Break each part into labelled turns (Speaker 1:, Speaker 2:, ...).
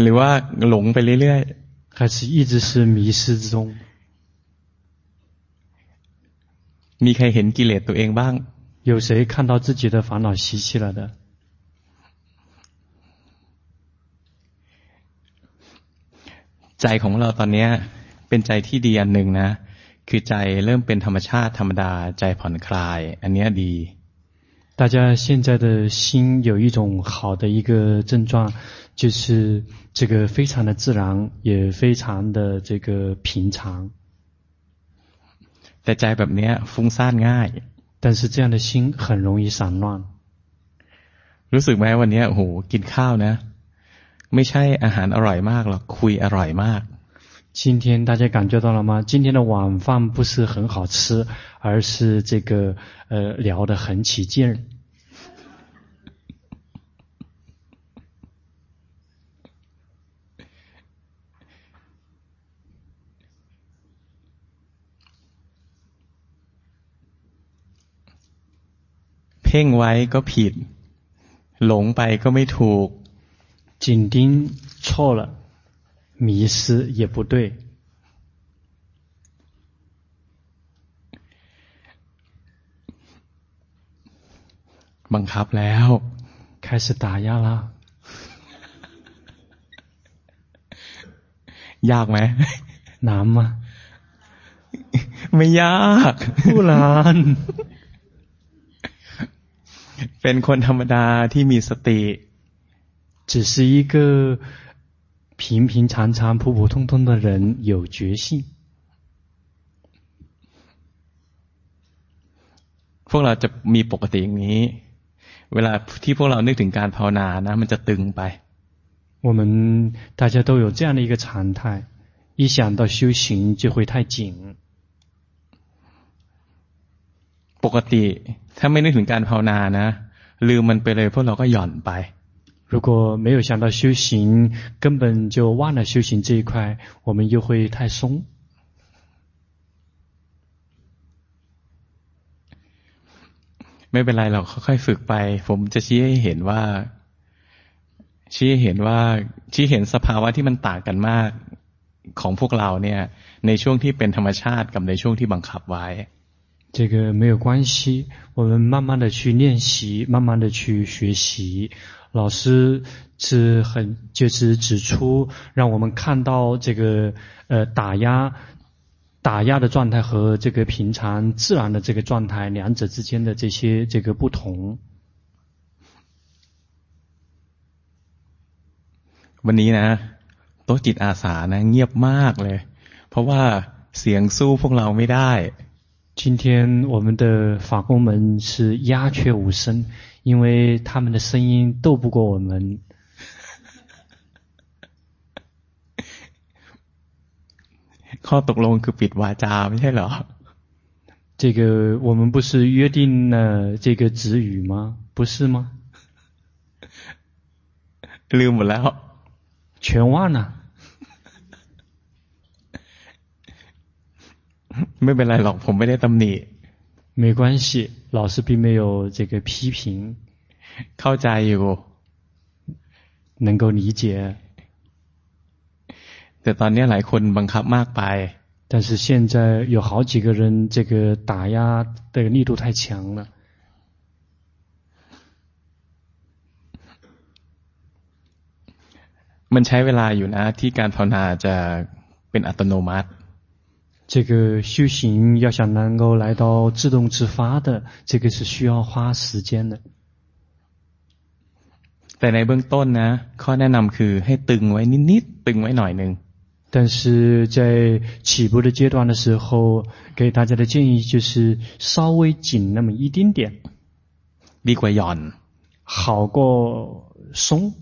Speaker 1: หรือว่าหลงไปเรื่อย
Speaker 2: ๆ还是一直是迷失之中
Speaker 1: มีใครเห็นกิเลสตัวเองบ้าง
Speaker 2: 有谁看到自己的烦恼习气了的
Speaker 1: ใจของเราตอนนี้เป็นใจที่ดีอันหนึ่งนะ คือใจเริ่มเป็นธรรมชาติธรรมดา ใจผ่อนคลาย อันนี้ดี
Speaker 2: 大家现在的心有一种好的一个症状，就是这个非常的自然，也非常的这个平常。
Speaker 1: แต่ใจแบบนี้ฟุ้งซ่านง่าย，
Speaker 2: 但是这样的心很容易散乱。
Speaker 1: รู้สึกไหมวันนี้โอ้โหกินข้าวนะไม่ใช่อาหารอร่อยมากหรอกคุยอร่อยมาก
Speaker 2: 今天大家感觉到了吗？今天的晚饭不是很好吃，而是这个呃聊得很起劲。
Speaker 1: เพ่งไว้ก็ผิดหลงไปก็ไม่ถูก
Speaker 2: 紧盯错了。 迷失也不对，
Speaker 1: บังคับแล้ว
Speaker 2: 开始打压啦，
Speaker 1: ยากไหม
Speaker 2: 难吗？
Speaker 1: ไม่ยาก
Speaker 2: 不难，
Speaker 1: เป็นคนธรรมดาที่มีสติ
Speaker 2: 只是一个。 平平常常、普普通通的人有觉性。
Speaker 1: พวกเราจะมีปกติอย่างนี้ เวลาที่พวกเรานึกถึงการภาวนานะมันจะตึงไป。
Speaker 2: 我们大家都有这样的一个常态，一想到修行就会太紧。
Speaker 1: ปกติถ้าไม่นึกถึงการภาวนานะลืมมันไปเลยพวกเราก็หย่อนไป
Speaker 2: 如果没有想到修行，根本就忘了修行这一块，我们又会太松。
Speaker 1: ไม่เป็นไรเราค่อยๆฝึกไปผมจะชี้ให้เห็นว่า ชี้ให้เห็นว่าชี้เห็นสภาวะที่มันต่างกันมากของพวกเราเนี่ย ในช่วงที่เป็นธรรมชาติกับในช่วงที่บังคับไว้
Speaker 2: 这个没有关系，我们慢慢的去练习，慢慢的去学习。 老师是很就是指出，让我们看到这个呃打压打压的状态和这个平常自然的这个状态两者之间的这些这个不同。
Speaker 1: วันนี้นะโต๊ะจิตอาสานะเงียบมากเลย เพราะว่าเสียงสู้พวกเราไม่ได้
Speaker 2: 今天我们的法工们是鸦雀无声，因为他们的声音斗不过我们。
Speaker 1: ข้อตกลงคือปิดวาจาไม่ใช่เหรอ？
Speaker 2: 这个我们不是约定了这个止语吗？不是吗？
Speaker 1: ลืมหมดแล้ว，
Speaker 2: 全忘了。
Speaker 1: ไม่เป็นไรหรอกผมไม่ได้ตำหนิ
Speaker 2: 没关系，老师并没有这个批评，
Speaker 1: เข้าใจอยู่
Speaker 2: 能够理解。
Speaker 1: แต่ตอนนี้หลายคนบังคับมากไป
Speaker 2: 但是现在有好几个人这个打压的力度太强了。
Speaker 1: มันใช้เวลาอยู่นะที่การภาวนาจะเป็นอัตโนมัติ
Speaker 2: 这个修行要想能够来到自动自发的，这个是需要花时间的。
Speaker 1: แต่ในเบื้องต้นนะข้อแนะนำคือให้ตึงไว้นิดๆตึงไว้หน่อยหนึ่ง
Speaker 2: 但是在起步的阶段的时候，给大家的建议就是稍微紧那么一丁点，
Speaker 1: ดีกว่าหย่อน
Speaker 2: 好过松。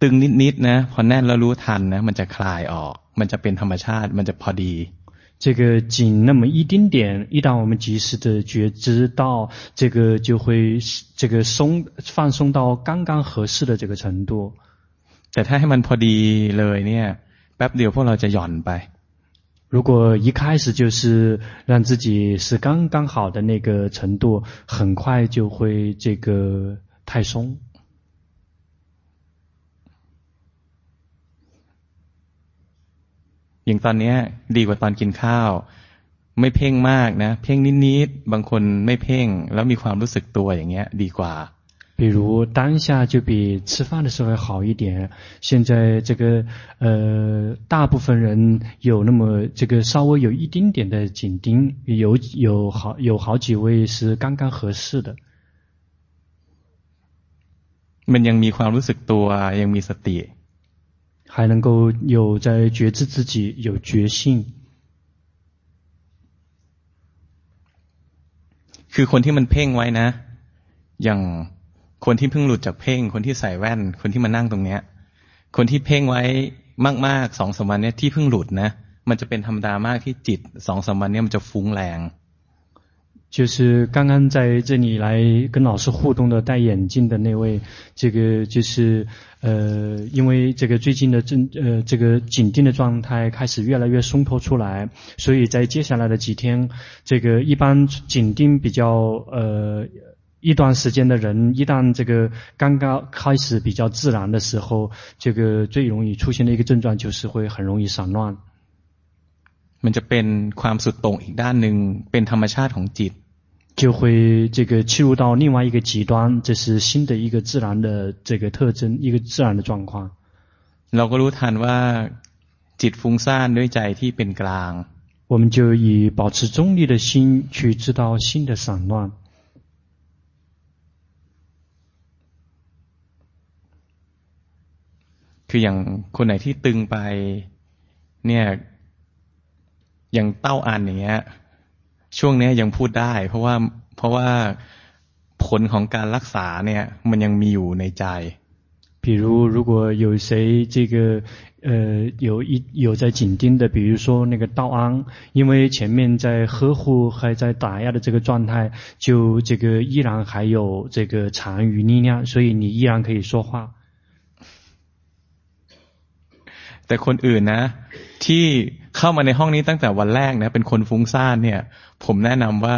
Speaker 1: ตึงนิดๆนะพอแน่นแล้วรู้ทันนะมันจะคลายออก มันจะเป็นธรรมชาติ มันจะพอดี
Speaker 2: 这个紧那么一丁点，一旦我们及时的觉知到，这个就会这个松放松到刚刚合适的这个程度。
Speaker 1: แต่ถ้าให้มันพอดีเลยเนี่ยแป๊บเดียวพวกเราจะหย่อนไป
Speaker 2: 如果一开始就是让自己是刚刚好的那个程度，很快就会这个太松。
Speaker 1: อย่างตอนนี้ดีกว่าตอนกินข้าวไม่เพ่งมากนะเพ่งนิดๆบางคนไม่เพ่งแล้วมีความรู้สึกตัวอย่างเงี้ยดีกว่า
Speaker 2: 比如当下就比吃饭的时候会好一点。现在这个呃，大部分人有那么这个稍微有一丁点的紧盯，有有好有好几位是刚刚合适的。
Speaker 1: มันยังมีความรู้สึกตัวยังมีสติ
Speaker 2: 还能够有在觉知自己有觉性。
Speaker 1: คือคนที่มันเพ่งไว้นะอย่างคนที่เพิ่งหลุดจากเพ่ง คนที่ใส่แว่น คนที่มานั่งตรงเนี้ย คนที่เพ่งไว้มากๆสองสามวันเนี้ยที่เพิ่งหลุดนะ มันจะเป็นธรรมดามากที่จิตสองสามวันเนี้ยมันจะฟุ้งแรง
Speaker 2: 就是刚刚在这里来跟老师互动的戴眼镜的那位，这个就是呃，因为这个最近的正呃这个紧盯的状态开始越来越松脱出来，所以在接下来的几天，这个一般紧盯比较呃。一段时间的人，一旦这个刚刚开始比较自然的时候，这个最容易出现的一个症状就是会很容易散乱。
Speaker 1: มันจะเป็นความสุดโต่งอีกด้านหนึ่งเป็นธรรมชาติของจิต，
Speaker 2: 就会这个切入到另外一个极端，这是新的一个自然的这个特征，一个自然的状况。
Speaker 1: เราก็รู้ทันว่าจิตฟุ้งซ่านด้วยใจที่เป็นกลาง，
Speaker 2: 我们就以保持中立的心去知道心的散乱。
Speaker 1: คืออย่างคนไหนที่ตึงไปเนี่ยอย่างเต้าอันอย่างเงี้ย ช่วงนี้ยังพูดได้ เพราะว่าเพราะว่าผลของการรักษาเนี่ยมันยังมีอยู่ในใจ
Speaker 2: 比如如果有谁这个呃有一有在紧盯的，比如说那个道安，因为前面在呵护还在打压的这个状态，就这个依然还有这个残余力量，所以你依然可以说话。
Speaker 1: แต่คนอื่นนะ ที่เข้ามาในห้องนี้ตั้งแต่วันแรกนะเป็นคนฟุ้งซ่านเนี่ยผมแนะนำว่า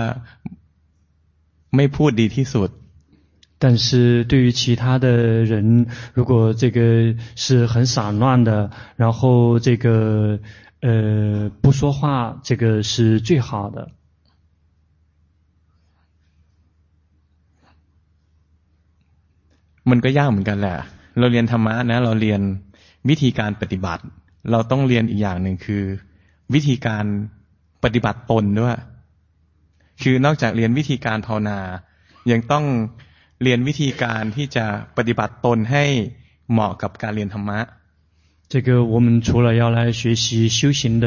Speaker 1: ไม่พูดดีที่สุด
Speaker 2: 但是对于其他的人，如果这个是很散乱的，然后这个呃不说话，这个是最好的。
Speaker 1: มันก็ยากเหมือนกันแหละเราเรียนธรรมะนะเราเรียนวิธีการปฏิบัติ เราต้องเรียนอีกอย่างหนึ่งคือ วิธีการปฏิบัติตนด้วย คือนอกจากเรียนวิธีการภาวนา ยังต้องเรียนวิธีการที่จะปฏิบัติตนให้เหมาะกับการเรียนธรรมะ
Speaker 2: 这个我们除了要来学习修行的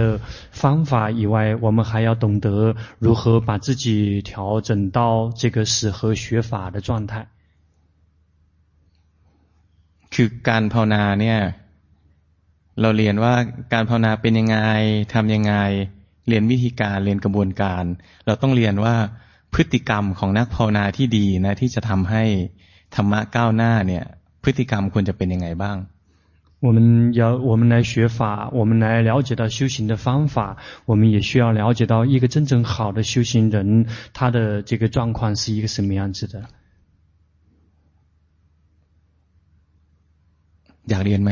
Speaker 2: 方法以外，我们还要懂得如何把自己调整到这个适合学法的状态。
Speaker 1: คือการภาวนาเนี่ย เราเรียนว่าการภาวนาเป็นยังไงทำยังไง เรียนวิธีการเรียนกระบวนการ เราต้องเรียนว่าพฤติกรรมของนักภาวนาที่ดีนะที่จะทำให้ธรรมะก้าวหน้าเนี่ยพฤติกรรมควรจะเป็นยังไงบ้าง
Speaker 2: 我们要我们来学法，我们来了解到修行的方法，我们也需要了解到一个真正好的修行人，他的这个状况是一个什么样子的。
Speaker 1: อยากเรียนไหม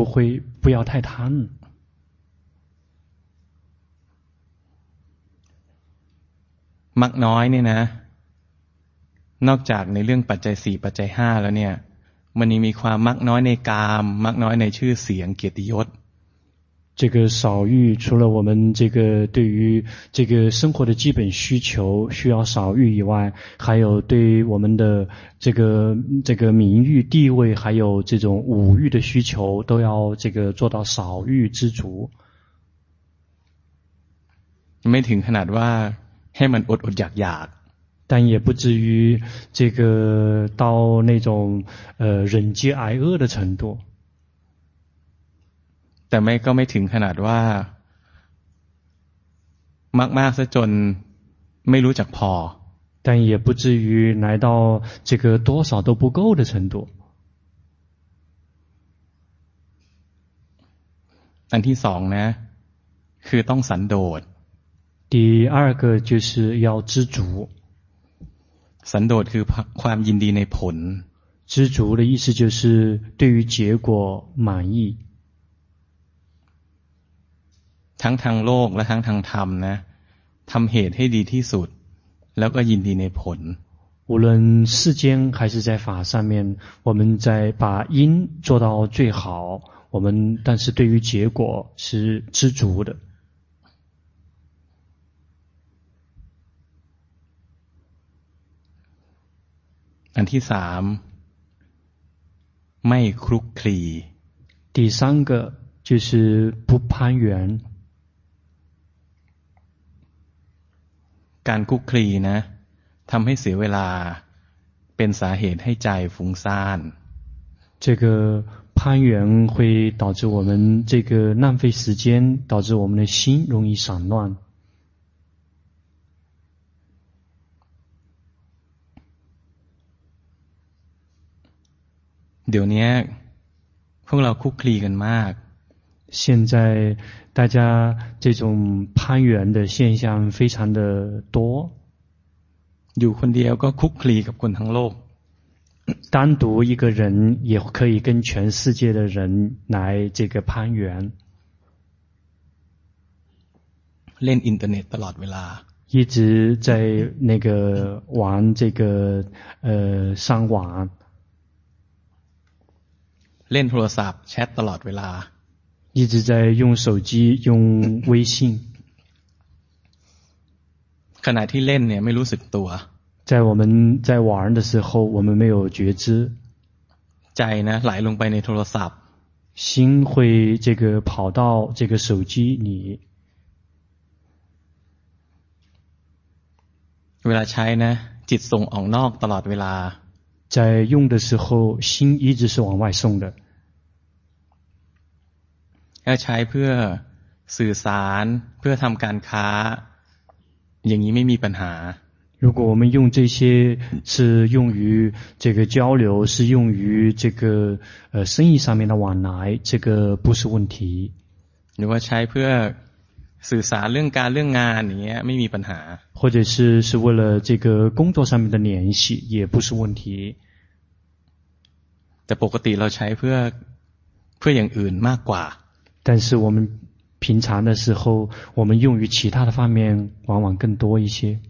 Speaker 1: ลภมาก
Speaker 2: 不会，不要太贪。
Speaker 1: มักน้อยเนี่ยนะ นอกจากในเรื่องปัจจัยสี่ปัจจัยห้าแล้วเนี่ย มันยังมีความมักน้อยในกาม มักน้อยในชื่อเสียงเกียรติยศ
Speaker 2: 这个少欲，除了我们这个对于这个生活的基本需求需要少欲以外，还有对于我们的这个这个名誉、地位，还有这种五欲的需求，都要这个做到少欲知足。
Speaker 1: ไม่ถึงขนาดว่าให้มันอดอดอยากอยาก
Speaker 2: 但也不至于这个到那种呃忍饥挨饿的程度。
Speaker 1: แต่ไม่ก็ไม่ถึงขนาดว่ามากมากซะจนไม่รู้จักพอ
Speaker 2: 但也不至于来到这个多少都不够的程度。
Speaker 1: อันที่สองนะคือต้องสันโดษ
Speaker 2: 第二个就是要知足。
Speaker 1: สันโดษคือความยินดีในผล
Speaker 2: 知足的意思就是对于结果满意。
Speaker 1: ทั้งทางโลกและทั้งทางธรรมนะทำเหตุให้ดีที่สุด แล้วก็ยินดีในผล
Speaker 2: 无论世间还是在法上面，我们在把因做到最好，我们但是对于结果是知足的。
Speaker 1: อันที่สามไม่คลุกคลี
Speaker 2: 第三个就是不攀缘。
Speaker 1: การคุกคลีนะทำให้เสียเวลาเป็นสาเหตุให้ใจฟุ้งซ่าน
Speaker 2: 这个攀缘会导致我们这个浪费时间，导致我们的心容易散乱。
Speaker 1: เดี๋ยวนี้พวกเราคุกคลีกันมาก
Speaker 2: 现在大家这种攀缘的现象非常的多。
Speaker 1: อยู่คนเดียวก็คุกคลีกับคนทั้งโลก。
Speaker 2: 单独一个人也可以跟全世界的人来这个攀缘。
Speaker 1: เล่นอินเทอร์เน็ตตลอดเวลา。
Speaker 2: 一直在那个玩这个呃上网。
Speaker 1: เล่นโทรศัพท์แชทตลอดเวลา
Speaker 2: 一直在用手机用微信。
Speaker 1: ขณะที่เล่นเนี่ยไม่รู้สึกตัว
Speaker 2: 在我们在玩的时候，我们没有觉知。
Speaker 1: ใจนะไหลลงไปในโทรศัพท์
Speaker 2: 心会这个跑到这个手机里。
Speaker 1: เวลาใช้นะจิตส่งออกนอกตลอดเวลา
Speaker 2: 在用的时候，心一直是往外送的。
Speaker 1: ถ้าใช้เพื่อสื่อสารเพื่อทำการค้าอย่างนี้ไม่มีปัญหา
Speaker 2: 如果我们用这些是用于这个交流，是用于这个呃生意上面的往来，这个不是问题。
Speaker 1: หรือว่าใช้เพื่อสื่อสารเรื่องการเรื่องงานอย่างเงี้ยไม่มีปัญหา
Speaker 2: 或者是是为了这个工作上面的联系，也不是问题。
Speaker 1: แต่ปกติเราใช้เพื่อเพื่ออย่างอื่นมากกว่า
Speaker 2: 但是我们平常的时候，我们用于其他的方面往往更多一些。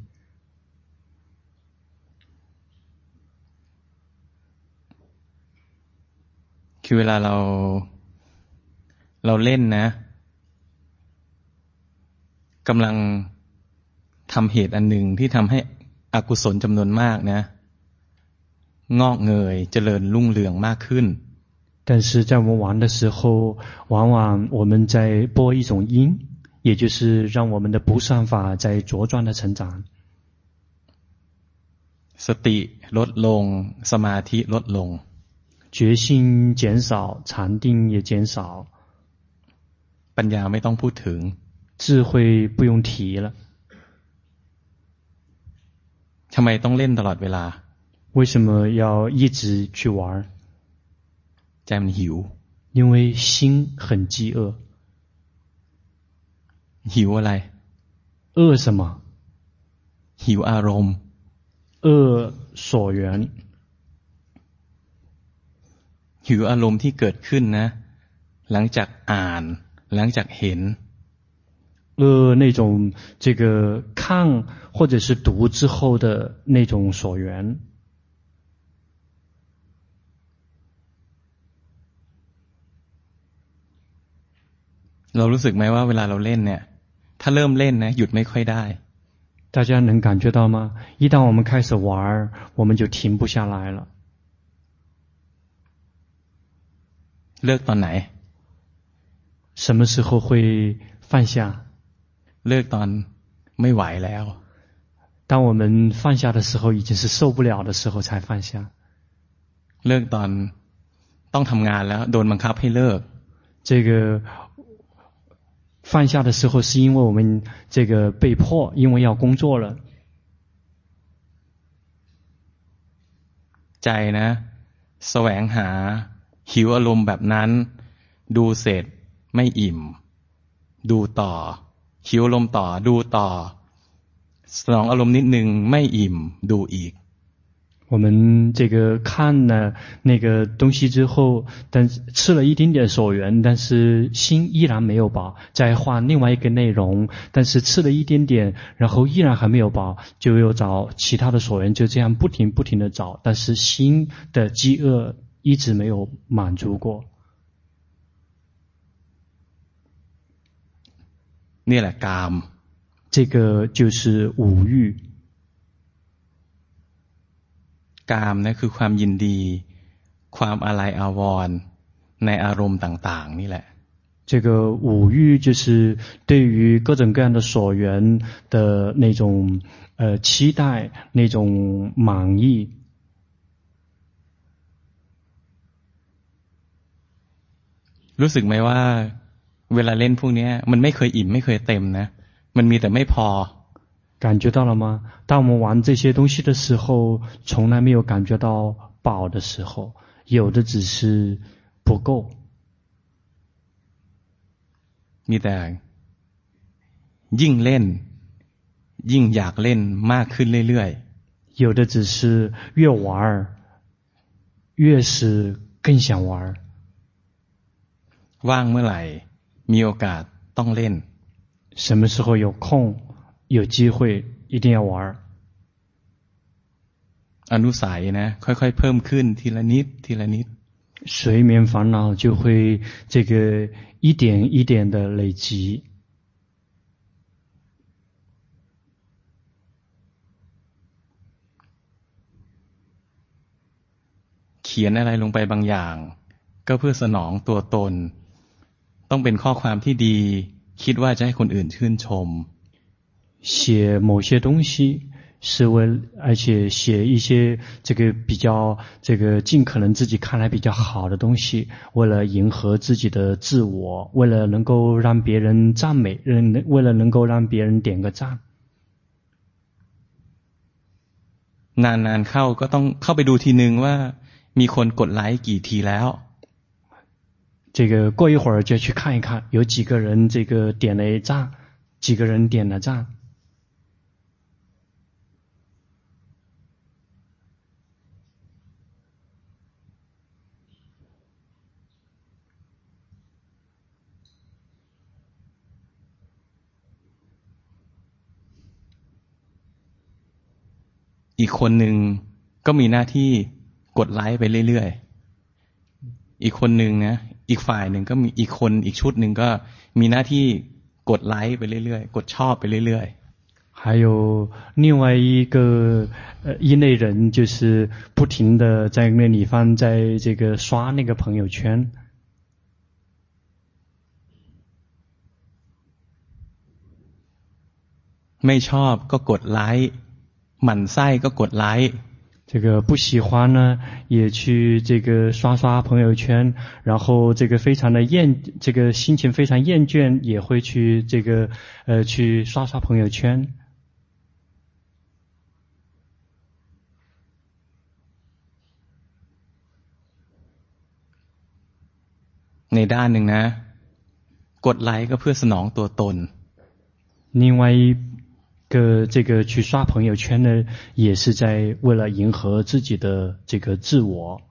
Speaker 1: คือเวลาเราเราเล่นนะกำลังทำเหตุอันหนึ่งที่ทำให้อกุศลจำนวนมากนะงอกเงยเจริญรุ่งเรืองมากขึ้น
Speaker 2: 但是在我们玩的时候，往往我们在播一种因，也就是让我们的不善法在茁壮的成长。
Speaker 1: สติลดลงสมาธิลดลง
Speaker 2: 觉性减少，禅定也减少，
Speaker 1: ปัญญาไม่ต้องพูดถึง
Speaker 2: 智慧不用提了。
Speaker 1: ทำไมต้องเล่นตลอดเวลา
Speaker 2: 为什么要一直去玩？
Speaker 1: ใจมันหิว
Speaker 2: 因为心很饥饿。
Speaker 1: หิวอะไร
Speaker 2: 饿什么
Speaker 1: หิวอารมณ์
Speaker 2: 饿所缘
Speaker 1: หิวอารมณ์ที่เกิดขึ้นนะหลังจากอ่านหลังจากเห็น
Speaker 2: 饿那种这个看或者是读之后的那种所缘
Speaker 1: เรารู้สึกไหมว่าเวลาเราเล่นเนี่ย ถ้าเริ่มเล่นนะหยุดไม่ค่อยได้
Speaker 2: 大家能感觉到吗？一旦我们开始玩，我们就停不下来了。
Speaker 1: เลิกตอนไหน？
Speaker 2: 什么时候会放下？
Speaker 1: เลิกตอนไม่ไหวแล้ว。
Speaker 2: 当我们放下的时候，已经是受不了的时候才放下。
Speaker 1: เลิกตอนต้องทำงานแล้วโดนบังคับให้เลิก。
Speaker 2: 这个。 放下的时候，是因为我们这个被迫，因为要工作了。
Speaker 1: ใจนะแสวงหาหิวอารมณ์แบบนั้นดูเสร็จไม่อิ่มดูต่อหิวอารมณ์ต่อดูต่อสนองอารมณ์นิดนึงไม่อิ่มดูอีก
Speaker 2: 我们这个看了那个东西之后但是吃了一丁点所缘但是心依然没有饱再换另外一个内容但是吃了一丁点然后依然还没有饱就又找其他的所缘就这样不停不停的找但是心的饥饿一直没有满足
Speaker 1: 过。你来干。
Speaker 2: 这个就是五欲。
Speaker 1: กามนะคือความยินดี ความอะไรอาวรณ์ในอารมณ์ต่างๆนี่แหละ
Speaker 2: 这个五欲就是对于各种各样的所缘的那种呃期待，那种满意。
Speaker 1: รู้สึกไหมว่าเวลาเล่นพวกนี้มันไม่เคยอิ่มไม่เคยเต็มนะมันมีแต่ไม่พอ
Speaker 2: 感觉到了吗？当我们玩这些东西的时候，从来没有感觉到饱的时候，有的只是不够。
Speaker 1: มีแต่ยิ่งเล่นยิ่งอยากเล่นมากขึ้นเรื่อย
Speaker 2: ๆ。有的只是越玩越是更想玩。
Speaker 1: ว่างเมื่อไหร่มีโอกาสต้องเล่น。
Speaker 2: 什么时候有空？ 有机会一定要玩。
Speaker 1: อนุสัยนะค่อยๆเพิ่มขึ้นทีละนิดทีละนิด
Speaker 2: 睡眠烦恼就会这个一点一点的累积。
Speaker 1: เขียนอะไรลงไปบางอย่างก็เพื่อสนองตัวตนต้องเป็นข้อความที่ดีคิดว่าจะให้คนอื่นชื่นชม
Speaker 2: 写某些东西是为，而且写一些这个比较这个尽可能自己看来比较好的东西，为了迎合自己的自我，为了能够让别人赞美，人为了能够让别人点个赞。
Speaker 1: นานๆเข้าก็ต้องเข้าไปดูทีนึงว่ามีคนกดไลค์กี่ทีแล้ว。
Speaker 2: 这个过一会儿就去看一看，有几个人这个点了赞，几个人点了赞。
Speaker 1: อีกคนหนึ่งก็มีหน้าที่กดไลค์ไปเรื่อยๆ อีกคนหนึ่งนะอีกฝ่ายหนึ่งก็มีอีกคนอีกชุดหนึ่งก็มีหน้าที่กดไลค์ไปเรื่อยๆ กดชอบไปเรื่อย
Speaker 2: ๆ。还有另外一个呃一类人，就是不停的在那里方在这个刷那个朋友圈。
Speaker 1: ไม่ชอบก็กดไลค์ หมั่นไส้ก็กดไลค์
Speaker 2: 这个不喜欢呢，也去这个刷刷朋友圈，然后这个非常的厌，这个心情非常厌倦，也会去这个呃去刷刷朋友圈。
Speaker 1: ในด้านหนึ่งนะกดไลค์ก็เพื่อสนองตัวตน
Speaker 2: 另外一 个这个去刷朋友圈呢，也是在为了迎合自己的这个自我。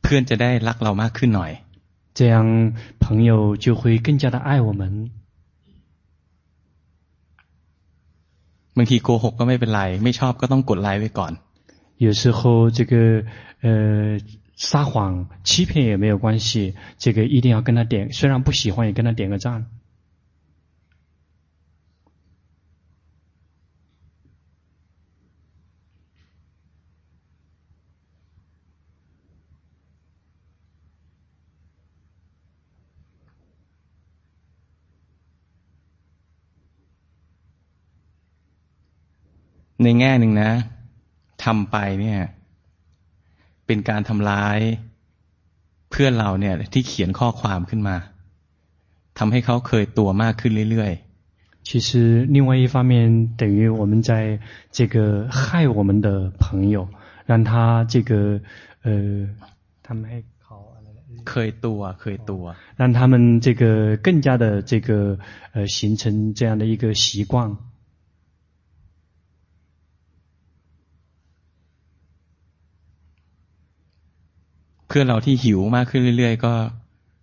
Speaker 1: เพื่อนจะได้รักเรามากขึ้นหน่อย。
Speaker 2: 这样朋友就会更加的爱我们。
Speaker 1: บางทีโกหกก็ไม่เป็นไร，ไม่ชอบก็ต้องกดไลค์ไว้ก่อน。
Speaker 2: 有时候这个呃 撒谎、欺骗也没有关系，这个一定要跟他点，虽然不喜欢，也跟他点个赞。
Speaker 1: ในแง่หนึ่งนะทำไปเนี่ยเป็นการทำร้ายเพื่อนเราเนี่ยที่เขียนข้อความขึ้นมาทำให้เขาเคยตัวมากขึ้นเรื่อย
Speaker 2: ๆ其实另外一方面等于我们在这个害我们的朋友让他这个呃他们ให้เขา
Speaker 1: เคยตัวเคยตัว
Speaker 2: 让他们这个更加的这个呃形成这样的一个习惯
Speaker 1: พื่อนเราที่หิวมากขึ้นเรื่อยๆก็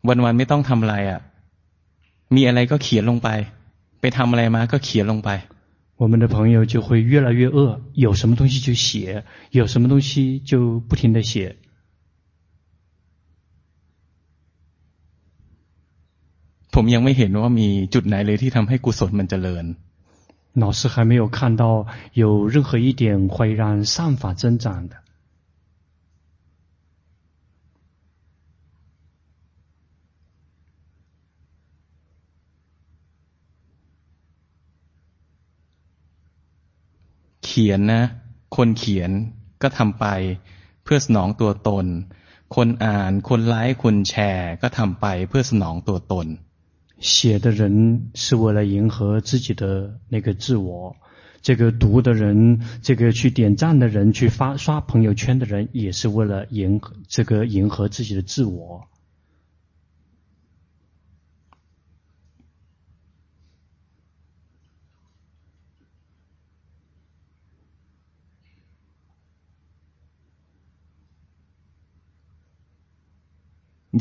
Speaker 1: วันๆไม่ต้องทำอะไรอ่ะมีอะไรก็เขียนลงไปไปทำอะไรมาก็เขียนลงไป
Speaker 2: 我们的朋友就会越来越饿，有什么东西就写，有什么东西就不停的写。
Speaker 1: ผมยังไม่เห็นว่ามีจุดไหนเลยที่ทำให้กุศลมันเจริญ
Speaker 2: 老师还没有看到有任何一点会让善法增长的。
Speaker 1: เขียนนะคนเขียนก็ทำไปเพื่อสนองตัวตนคนอ่านคนไลค์คนแชร์ก็ทำไปเพื่อสนองตัวตน
Speaker 2: 写的人是为了迎合自己的那个自我，这个读的人，这个去点赞的人，去发刷朋友圈的人，也是为了迎合这个迎合自己的自我。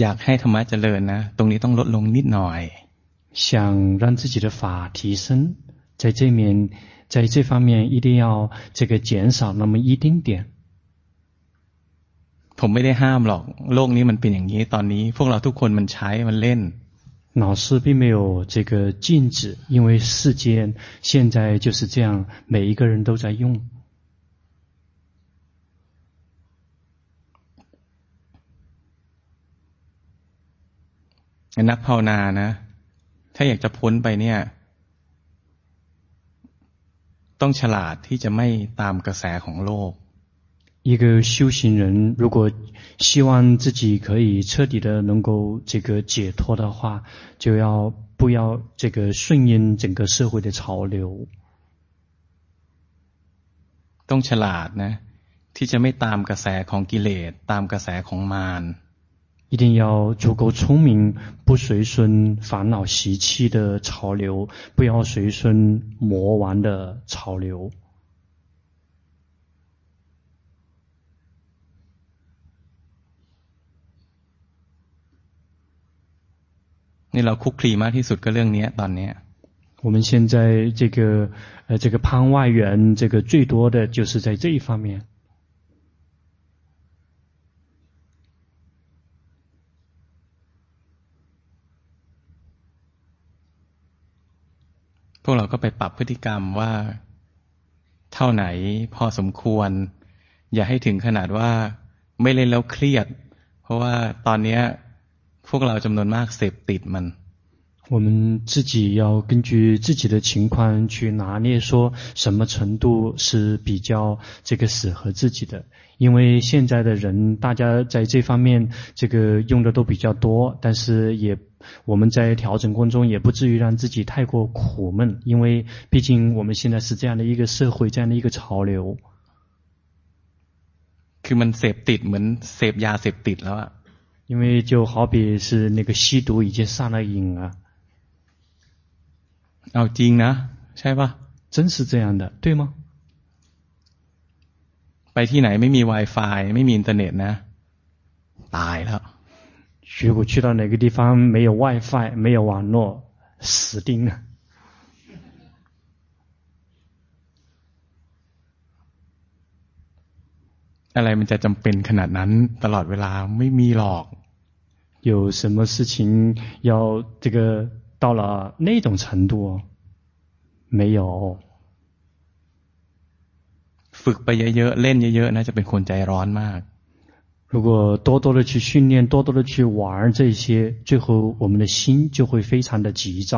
Speaker 1: อยากให้ธรรมะเจริญนะตรงนี้ต้องลดลงนิดหน่อย
Speaker 2: 想让自己的法提升在这面在这方面一定要这个减少那么一丁点
Speaker 1: ผมไม่ได้ห้ามหรอกโลกนี้มันเป็นอย่างนี้ตอนนี้พวกเราทุกคนมันใช้มันเล่น
Speaker 2: 老师并没有这个禁止因为世间现在就是这样每一个人都在用
Speaker 1: นักภาวนานะ ถ้าอยากจะพ้นไปเนี่ย ต้องฉลาดที่จะไม่ตามกระแสของโลก
Speaker 2: 一个修行人如果希望自己可以彻底的能够这个解脱的话，就要不要这个顺应整个社会的潮流。
Speaker 1: ต้องฉลาดนะที่จะไม่ตามกระแสของกิเลสตามกระแสของมาร
Speaker 2: 一定要足够聪明，不随顺烦恼习气的潮流，不要随顺魔王的潮流。
Speaker 1: 你老苦气嘛？ที่สุดก็เรื่องนี้ตอนนี้。
Speaker 2: 我们现在这个呃，这个攀外缘，这个最多的就是在这一方面。
Speaker 1: วกเราก็ไปปรับพฤติกรรมว่า เท่าไหนพอสมควร อย่าให้ถึงขนาดว่าไม่เล่นแล้วเครียด เพราะว่าตอนนี้พวกเราจำนวนมากเสพติดมัน
Speaker 2: 我们自己要根据自己的情况去拿捏，说什么程度是比较这个适合自己的。因为现在的人，大家在这方面这个用的都比较多，但是也我们在调整过程中也不至于让自己太过苦闷，因为毕竟我们现在是这样的一个社会，这样的一个潮流。
Speaker 1: คือมันเสพติดเหมือนเสพยาเสพติดแล้ว啊，
Speaker 2: 因为就好比是那个吸毒已经上了瘾啊。
Speaker 1: เอาจริงนะใช่ปะ
Speaker 2: 真是这样的，对吗？
Speaker 1: ไปที่ไหนไม่มี WiFi ไม่มีอินเทอร์เน็ตนะตายแล้ว
Speaker 2: 如果去到哪个地方没有 WiFi 没有网络死定了
Speaker 1: อั อะไรมันจะจำเป็นขนาดนั้นตลอดเวลาไม่มีหรอก
Speaker 2: 有什么事情要这个 到了那种程度？没有。
Speaker 1: ฝึกไปเยอะๆเล่นเยอะๆน่าจะเป็นคนใจร้อนมาก
Speaker 2: 如果多多的去训练，多多的去玩这些，最后我们的心就会非常的急躁。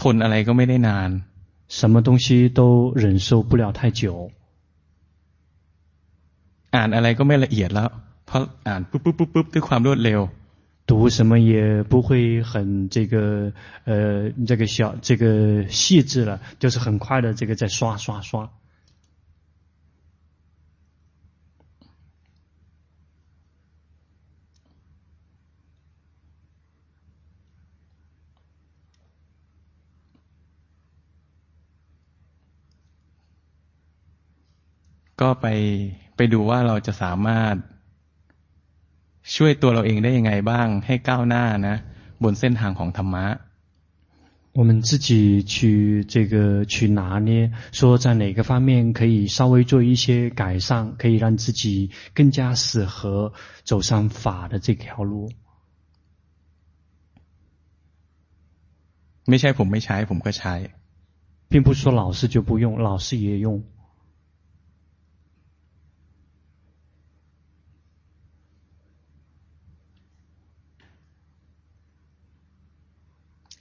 Speaker 1: ทนอะไรก็ไม่ได้นาน
Speaker 2: 什么东西都忍受不了太久。
Speaker 1: อ่านอะไรก็ไม่ละเอียดแล้วเพราะอ่านปุ๊บปุ๊บปุ๊บปุ๊บด้วยความรวดเร็ว
Speaker 2: 读什么也不会很这个呃这个小这个细致了，就是很快的这个在刷刷刷。
Speaker 1: ก็ไปไปดูว่าเราจะสามารถ ช่วยตัวเราเองได้ยังไงบ้างให้ก้าวหน้านะบนเส้นทางของธรรมะ
Speaker 2: 我们自己去这个去拿捏，说在哪个方面可以稍微做一些改善，可以让自己更加适合走上法的这条路。
Speaker 1: ไม่ใช่ผมไม่ใช้ผมก็ใช้
Speaker 2: 并不是说老师就不用，老师也用。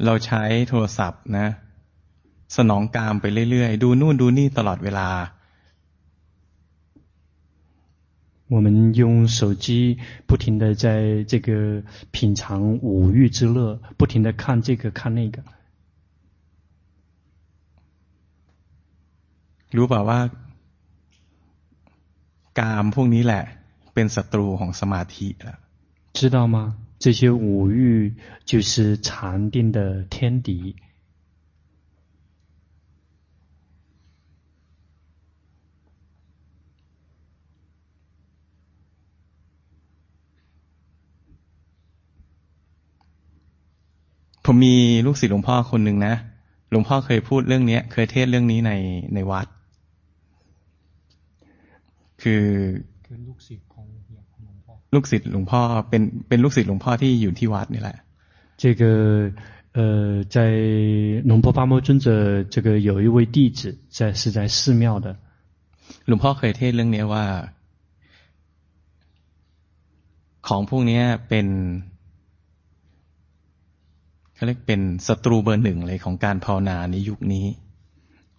Speaker 1: เราใช้โทรศัพท์นะสนองกามไปเรื่อยๆดูนู่นดูนี่ตลอดเวลา
Speaker 2: 我们用手机不停的在这个品尝五欲之乐，不停的看这个看那个。
Speaker 1: รู้เปล่าว่ากามพวกนี้แหละเป็นศัตรูของสมาธิแล้ว
Speaker 2: 知道吗？ 这些五欲就是禅定的天敌。
Speaker 1: ผมมีลูกศิษย์หลวงพ่อคนหนึ่งนะหลวงพ่อเคยพูดเรื่องนี้เคยเทศเรื่องนี้ในในวัด คือลูกศิษย์ของ ลูกศิษย์หลวงพ่อเป็นเป็นลูกศิษย์หลวงพ่อที่อยู่ที่วัดนี่แหละ
Speaker 2: 这个呃，在龙婆巴摩尊者，这个有一位弟子在是在寺庙的。
Speaker 1: หลวงพ่อเคยเทศเรื่องนี้ว่า ของพวกนี้เป็นเขาเรียกเป็นศัตรูเบอร์หนึ่งเลยของการภาวนาในยุคนี้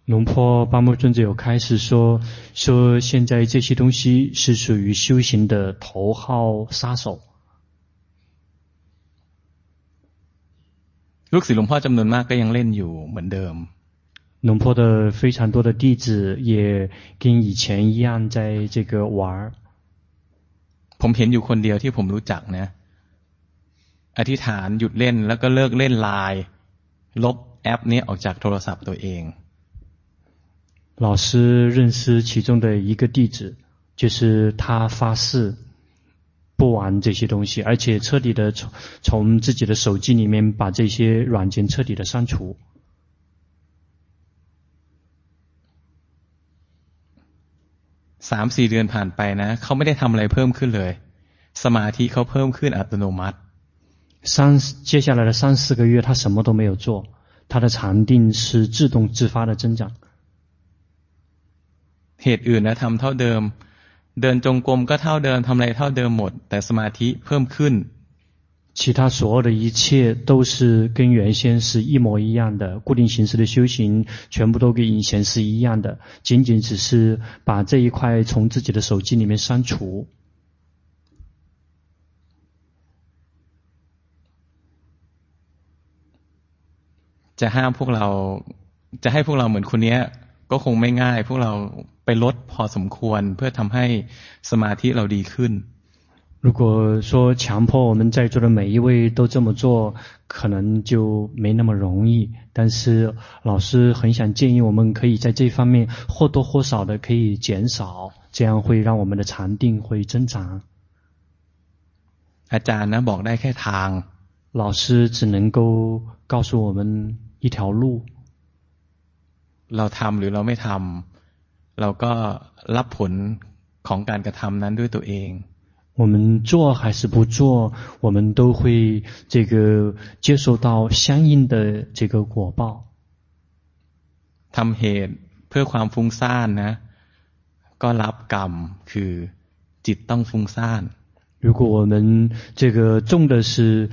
Speaker 2: 龙婆巴摩尊者有开始说，说现在这些东西是属于修行的头号杀手。
Speaker 1: ลูกศิษย์หลวงพ่อจำนวนมากก็ยังเล่นอยู่เหมือนเดิม
Speaker 2: 龙婆的非常多的弟子也跟以前一样在这个玩。
Speaker 1: ผมเห็นอยู่คนเดียวที่ผมรู้จักนะอธิษฐานหยุดเล่นแล้วก็เลิกเล่นไลน์ลบแอปนี้ออกจากโทรศัพท์ตัวเอง
Speaker 2: 老师认识其中的一个弟子，就是他发誓不玩这些东西，而且彻底的从从自己的手机里面把这些软件彻底的删除。
Speaker 1: 三四年ผ่านไปนะเขาไม่ได้ทำอะไรเพิ่มขึ้นเลยสมาธิเขาเพิ่มขึ้นอัตโนมัติ
Speaker 2: 三接下来的三四个月，他什么都没有做，他的禅定是自动自发的增长。
Speaker 1: เหตุอื่นนะทำเท่าเดิม เดินจงกรมก็เท่าเดิมทำอะไรเท่าเดิมหมด แต่สมาธิเพิ่มขึ้น
Speaker 2: 其他所有的一切都是跟原先是一模一样的，固定形式的修行全部都跟以前是一样的，仅仅只是把这一块从自己的手机里面删除。
Speaker 1: จะห้ามพวกเราจะให้พวกเราเหมือนคนนี้ก็คงไม่ง่ายพวกเรา ไปลดพอสมควรเพื่อทำให้สมาธิเราดีขึ้น
Speaker 2: 如果说强迫我们在座的每一位都这么做，可能就没那么容易。但是老师很想建议我们可以在这方面或多或少的可以减少，这样会让我们的禅定会增长。
Speaker 1: อาจารย์นะบอกได้แค่ทาง
Speaker 2: 老师只能够告诉我们一条路。
Speaker 1: เราทำหรือเราไม่ทำ เราก็รับผล ของการกระทำนั้นด้วยตัวเอง
Speaker 2: 我们做还是不做，我们都会这个接受到相应的这个果报。
Speaker 1: ทำเหตุเพื่อความฟุ้งซ่านนะ ก็รับกรรมคือจิตต้องฟุ้งซ่าน
Speaker 2: 如果我们这个种的是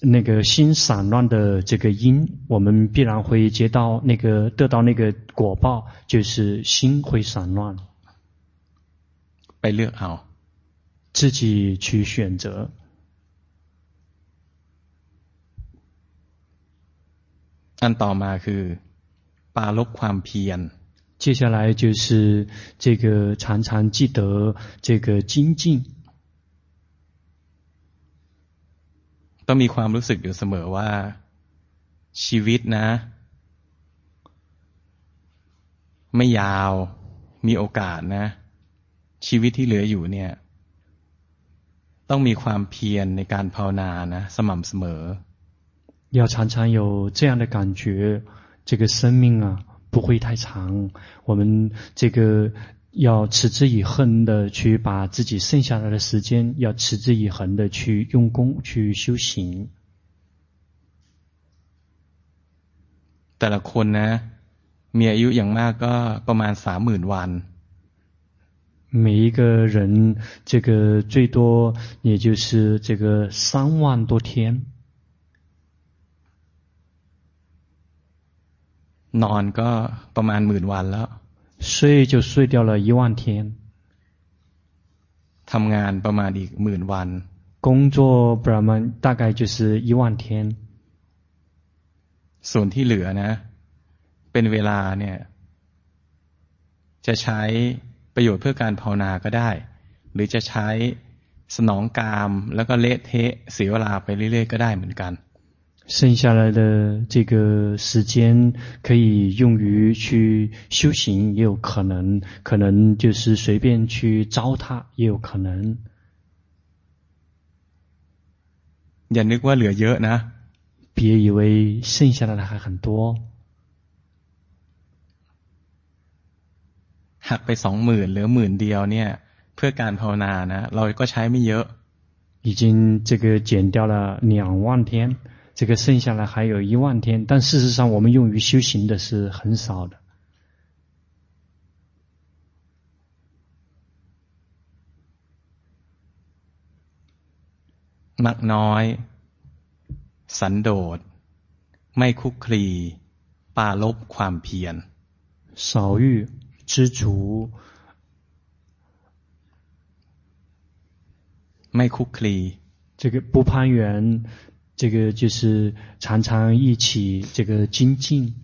Speaker 2: 那个心散乱的这个因，我们必然会接到那个得到那个果报，就是心会散乱。
Speaker 1: ไปเลือกเอา
Speaker 2: 自己去选择。
Speaker 1: อันต่อมาคือปาลบความเพียร
Speaker 2: 接下来就是这个常常记得这个精进。
Speaker 1: ต้องมีความรู้สึกอยู่เสมอว่า ชีวิตนะ ไม่ยาว มีโอกาสนะ ชีวิตที่เหลืออยู่เนี่ยต้องมีความเพียรในการภาวนานะสม่ำเสมอ
Speaker 2: 要常常有这样的感觉，这个生命啊不会太长，我们这个 要持之以恒的去把自己剩下来的时间，要持之以恒的去用功去修行。
Speaker 1: แต่ละคนนะมีอายุอย่างมากก็ประมาณสามหมื่นวัน
Speaker 2: 每一个人，这个最多也就是这个三万多天。
Speaker 1: นอนก็ประมาณหมื่นวันแล้ว
Speaker 2: 睡就睡掉了一万天。
Speaker 1: ทำงานประมาณอีกหมื่นวัน
Speaker 2: 工作ประมาณ大概就是一万天。
Speaker 1: ส่วนที่เหลือนะ เป็นเวลาเนี่ย จะใช้ประโยชน์เพื่อการภาวนาก็ได้ หรือจะใช้สนองกามแล้วก็เละเทะเสียเวลาไปเรื่อยๆก็ได้เหมือนกัน
Speaker 2: 剩下来的这个时间可以用于去修行，也有可能，可能就是随便去糟蹋，也有可能。
Speaker 1: อย่านึกว่าเหลือเยอะนะ
Speaker 2: 别以为剩下来的还很多。
Speaker 1: หักไปสองหมื่นเหลือหมื่นเดียวเนี่ยเพื่อการภาวนานะเราก็ใช้ไม่เยอะ
Speaker 2: 已经这个减掉了两万天， 这个剩下来还有一万天，但事实上我们用于修行的是很少的。
Speaker 1: มักน้อย สันโดษไม่คุกคลีปาลบความเพียร
Speaker 2: 少欲知足，
Speaker 1: ไม่คุกคลี
Speaker 2: 这个不攀缘， 这个就是常常一起这个精进。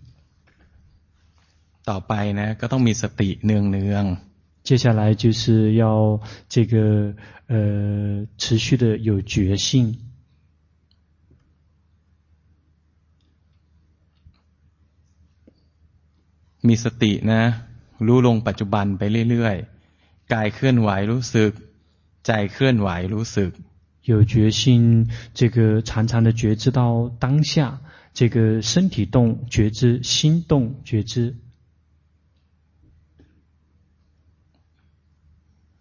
Speaker 1: ต่อไปนะก็ต้องมีสติเนืองเนือง
Speaker 2: 接下来就是要这个呃持续的有觉性。
Speaker 1: มีสตินะรู้ลงปัจจุบันไปเรื่อยๆกายเคลื่อนไหวรู้สึก ใจเคลื่อนไหวรู้สึก
Speaker 2: 有决心，这个常常的觉知到当下，这个身体动觉知，心动觉知。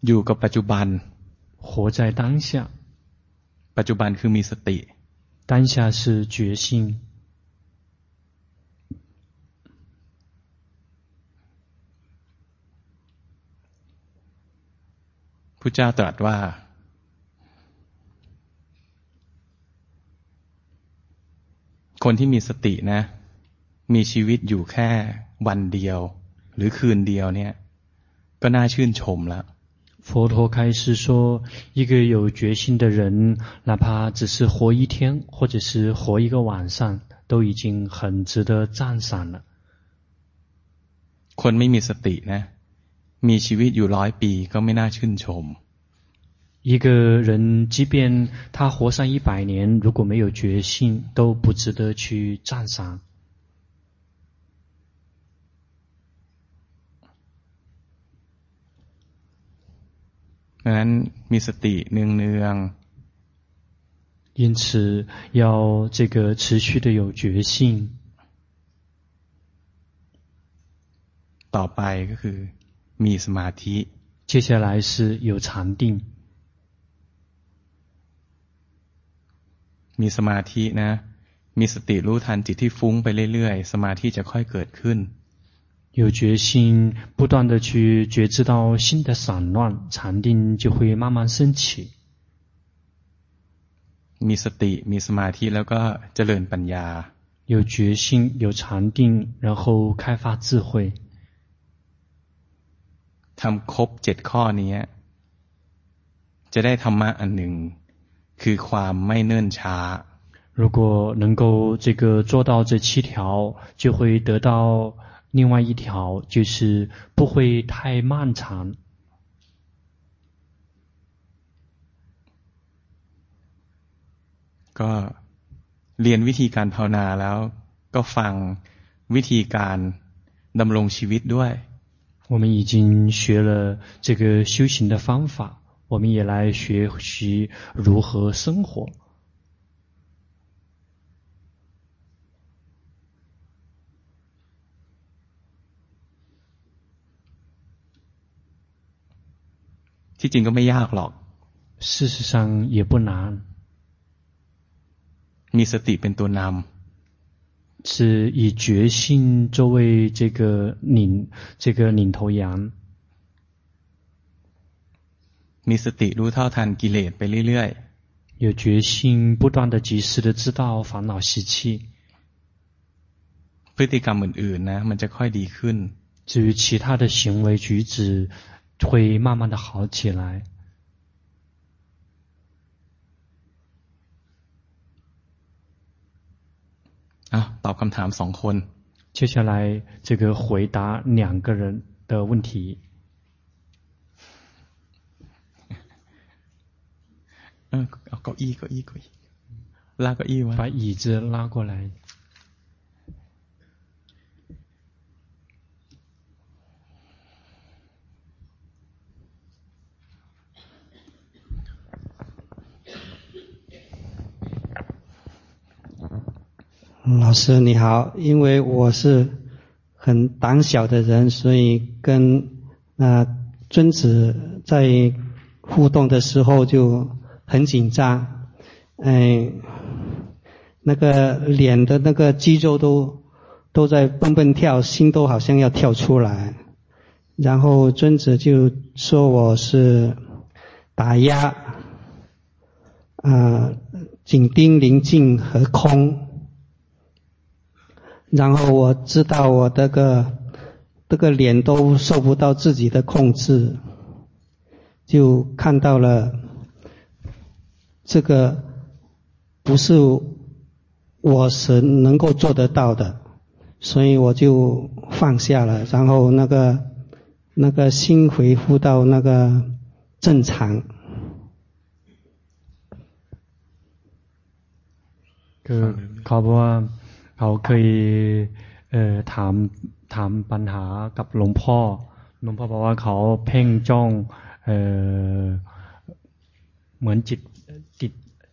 Speaker 1: อยู่กับปัจจุบัน
Speaker 2: 活在当下。
Speaker 1: ปัจจุบันคือมีสติ
Speaker 2: 当下是觉性。
Speaker 1: พุทธเจ้าตรัสว่า คนที่มีสตินะ มีชีวิตอยู่แค่วันเดียว หรือคืนเดียวเนี่ย ก็น่าชื่นชมแล้ว
Speaker 2: 佛陀开示说，一个有决心的人，哪怕只是活一天，或者是活一个晚上，都已经很值得赞赏了。
Speaker 1: คนไม่มีสตินะมีชีวิตอยู่ร้อยปีก็ไม่น่าชื่นชม。
Speaker 2: 一个人即便他活上一百年，如果没有觉性，都不值得去赞赏。
Speaker 1: ดังนั้นมีสติเนืองเนือง
Speaker 2: 因此要这个持续的有觉性。
Speaker 1: ต่อไปก็คือมีสมาธิ
Speaker 2: 接下来是有禅定。
Speaker 1: มีสมาธินะ มีสติรู้ทันจิตที่ฟุ้งไปเรื่อยๆ สมาธิจะค่อยเกิดขึ้น
Speaker 2: 有决心，不断的去觉知到心的散乱，禅定就会慢慢升起。
Speaker 1: มีสติมีสมาธิแล้วก็เจริญปัญญา
Speaker 2: 有决心，有禅定，然后开发智慧。
Speaker 1: ทำครบเจ็ดข้อนี้จะได้ธรรมะอันหนึ่ง คือความไม่เนิ่นช้า。
Speaker 2: 如果能够这个做到这七条，就会得到。另外一条就是不会太漫长。
Speaker 1: ก็เรียนวิธีการภาวนาแล้วก็ฟังวิธีการดำรงชีวิตด้วย。
Speaker 2: 我们已经学了这个修行的方法， 我们也来学习如何生活。
Speaker 1: ที่จริงก็ไม่ยากหรอก
Speaker 2: 事实上也不难
Speaker 1: มีสติเป็นตัวนำ
Speaker 2: 是以决心作为这个领这个领头羊
Speaker 1: มีสติรู้เท่าทันกิเลสไปเรื่อย
Speaker 2: ๆ有决心不断的及时的知道烦恼习气
Speaker 1: พฤติกรรมอื่นๆนะมันจะค่อยดีขึ้น
Speaker 2: 至于其他的行为举止会慢慢的好起来。
Speaker 1: 啊，ตอบคำถามสองคน。
Speaker 2: 接下来这个回答两个人的
Speaker 1: 问题。 要搞一个一个，拉个一，
Speaker 2: 把椅子拉过来。
Speaker 3: 老师你好，因为我是很胆小的人，所以跟那君子在互动的时候就。很紧张，哎，那个脸的那个肌肉都都在蹦蹦跳，心都好像要跳出来。然后尊子就说我是打压，啊，紧盯宁静和空。然后我知道我这个这个脸都受不到自己的控制，就看到了这个不是我神能够做得到的，所以我就放下了。然后那个那个心恢复到那个正常。
Speaker 2: 个考不เขาเคยเอ่อถามถามปัญหากับหลวงพ่อหลวงพ่อบอกว่าเขาเพ่งจ้องเอ่อเหมือนจิต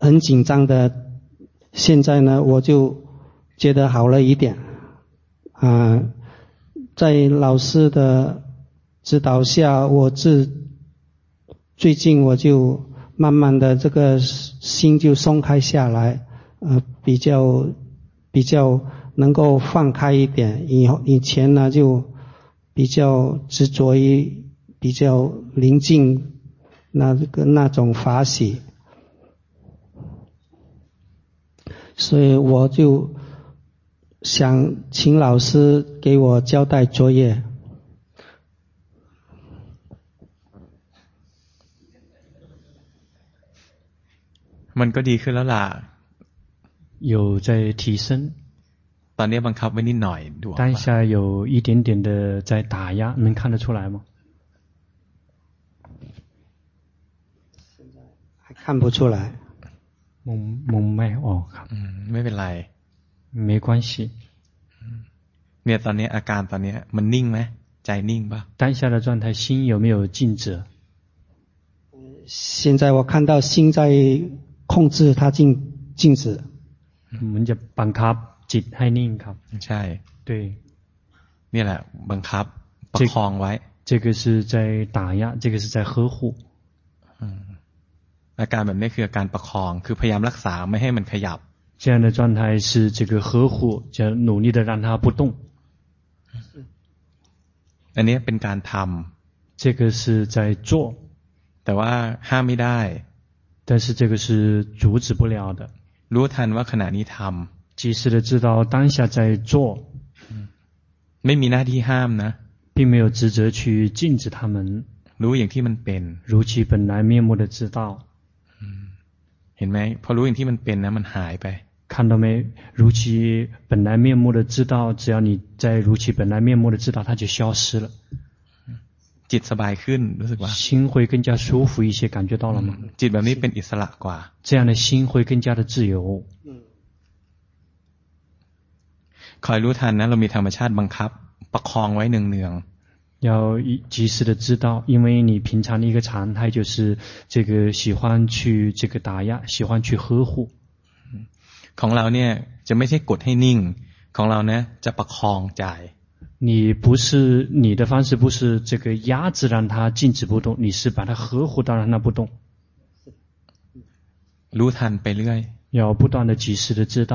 Speaker 3: 很紧张的。现在呢，我就觉得好了一点，啊，在老师的指导下，我自最近我就慢慢的这个心就松开下来。呃，比较比较能够放开一点，以后以前呢就比较执着于比较宁静那个那种法喜，所以我就想请老师给我交代作业。
Speaker 1: มันก็ดีขึ้นแล้วล่ะ
Speaker 2: 有在提升
Speaker 1: ตอนนี้มัขับไนิ่หน่อย
Speaker 2: ด้下有一点点的在打压，能看得出来吗？
Speaker 3: 还看不出来。
Speaker 2: มองมองไม่ออกครับ
Speaker 1: อืม ไม่เป็นไร
Speaker 2: 没关系
Speaker 1: เนี่ยตอนนี้อาการตอนเนี้ย มันนิ่งไหมใจนิ่งปะ
Speaker 2: 当下的状态心有没有静止
Speaker 3: 现在我看到心在控制它静静止，
Speaker 2: มันจะบังคับจิตให้นิ่งครับ
Speaker 1: ใช่
Speaker 2: 对
Speaker 1: เนี่ยแหละ บังคับ ประคองไว้
Speaker 2: 这个是在打压这个是在呵护
Speaker 1: อาการแบบนี้คืออาการประคอง คือพยายามรักษาไม่ให้มันขยับ
Speaker 2: 这样的状态是这个呵护就努力的让它不动
Speaker 1: อันนี้เป็นการทำ
Speaker 2: 这个是在做
Speaker 1: แต่ว่าห้ามไม่ได้
Speaker 2: 但是这个是阻止不了的
Speaker 1: รู้ทันว่าขณะนี้ทำ
Speaker 2: 及时的知道当下在做
Speaker 1: ไม่มีหน้าที่ห้ามนะ
Speaker 2: 并没有职责去禁止他们
Speaker 1: รู้อย่างที่มันเป็น
Speaker 2: 如其本来面目的知道
Speaker 1: เห็นไหมพอรู้อย่างที่มันเป็นนะมันหายไป
Speaker 2: 看到没？如其本来面目的知道，只要你在如其本来面目的知道，它就消失了，
Speaker 1: จิตสบายขึ้นรู้สึกว่า
Speaker 2: 心会更加舒服一些，感觉到了吗？
Speaker 1: จิตแบบนี้เป็นอิสระกว่า
Speaker 2: 这样的心会更加的自由。
Speaker 1: คอยรู้ทันนะ เรามีธรรมชาติบังคับ ประคองไว้เนือง
Speaker 2: 要一及时的知道，因为你平常的一个常态就是这个喜欢去这个打压，喜欢去呵护。
Speaker 1: ๆของเราเนี่ยจะไม่ใช่กดให้นิ่ง ของเราเนี่ยจะประคองใจ
Speaker 2: 你不是你的方式不是这个压制让它静止不动，你是把它呵护到让它不动，
Speaker 1: รู้ทันไปเรื่อย
Speaker 2: 要不断的及时的知道。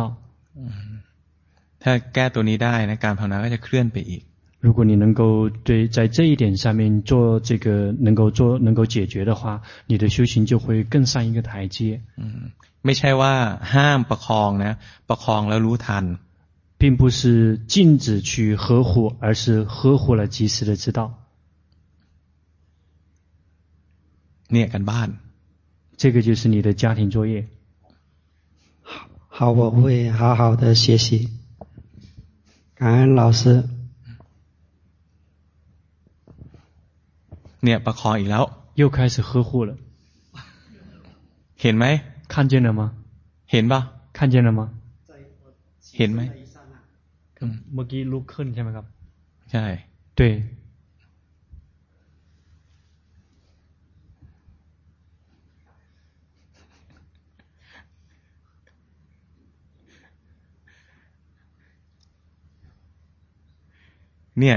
Speaker 1: ถ้าแก้ตัวนี้ได้นะการภาวนาก็จะเคลื่อนไปอีก
Speaker 2: 如果你能够对在这一点上面做这个能够做能够解决的话，你的修行就会更上一个台阶。
Speaker 1: ไม่ใช่ว่าห้ามประคองนะ ประคองแล้วรู้ทัน
Speaker 2: 并不是禁止去呵护，而是呵护了及时的知道。
Speaker 1: เนี่ยกันบ้าน
Speaker 2: 这个就是你的家庭作业。
Speaker 3: 好，我会好好的学习。感恩老师。
Speaker 1: เนี่ยประคองอีกแล้ว
Speaker 2: 又开始呵护了，
Speaker 1: เห็นไหม
Speaker 2: 看见了吗？
Speaker 1: เห็นปะ
Speaker 2: 看见了吗？
Speaker 1: เห็นไหม
Speaker 2: เมื่อกี้ลุกขึ้นใช่ไหมครับ
Speaker 1: ใช่
Speaker 2: 对，
Speaker 1: เนี่ย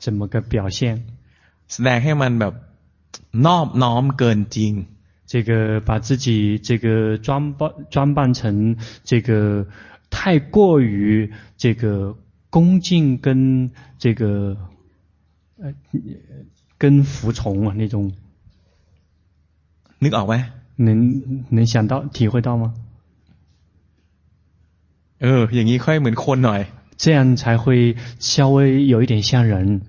Speaker 2: 怎么个表现？
Speaker 1: แสดงให้มันแบบนอบน้อมเกินจริง
Speaker 2: 这个把自己这个装扮装扮成这个太过于这个恭敬跟这个呃跟服从啊那种，
Speaker 1: นึกออกไหม
Speaker 2: 能能想到体会到吗？
Speaker 1: เออ อย่างนี้ค่อยเหมือนคนหน่อย
Speaker 2: 这样才会稍微有一点像人。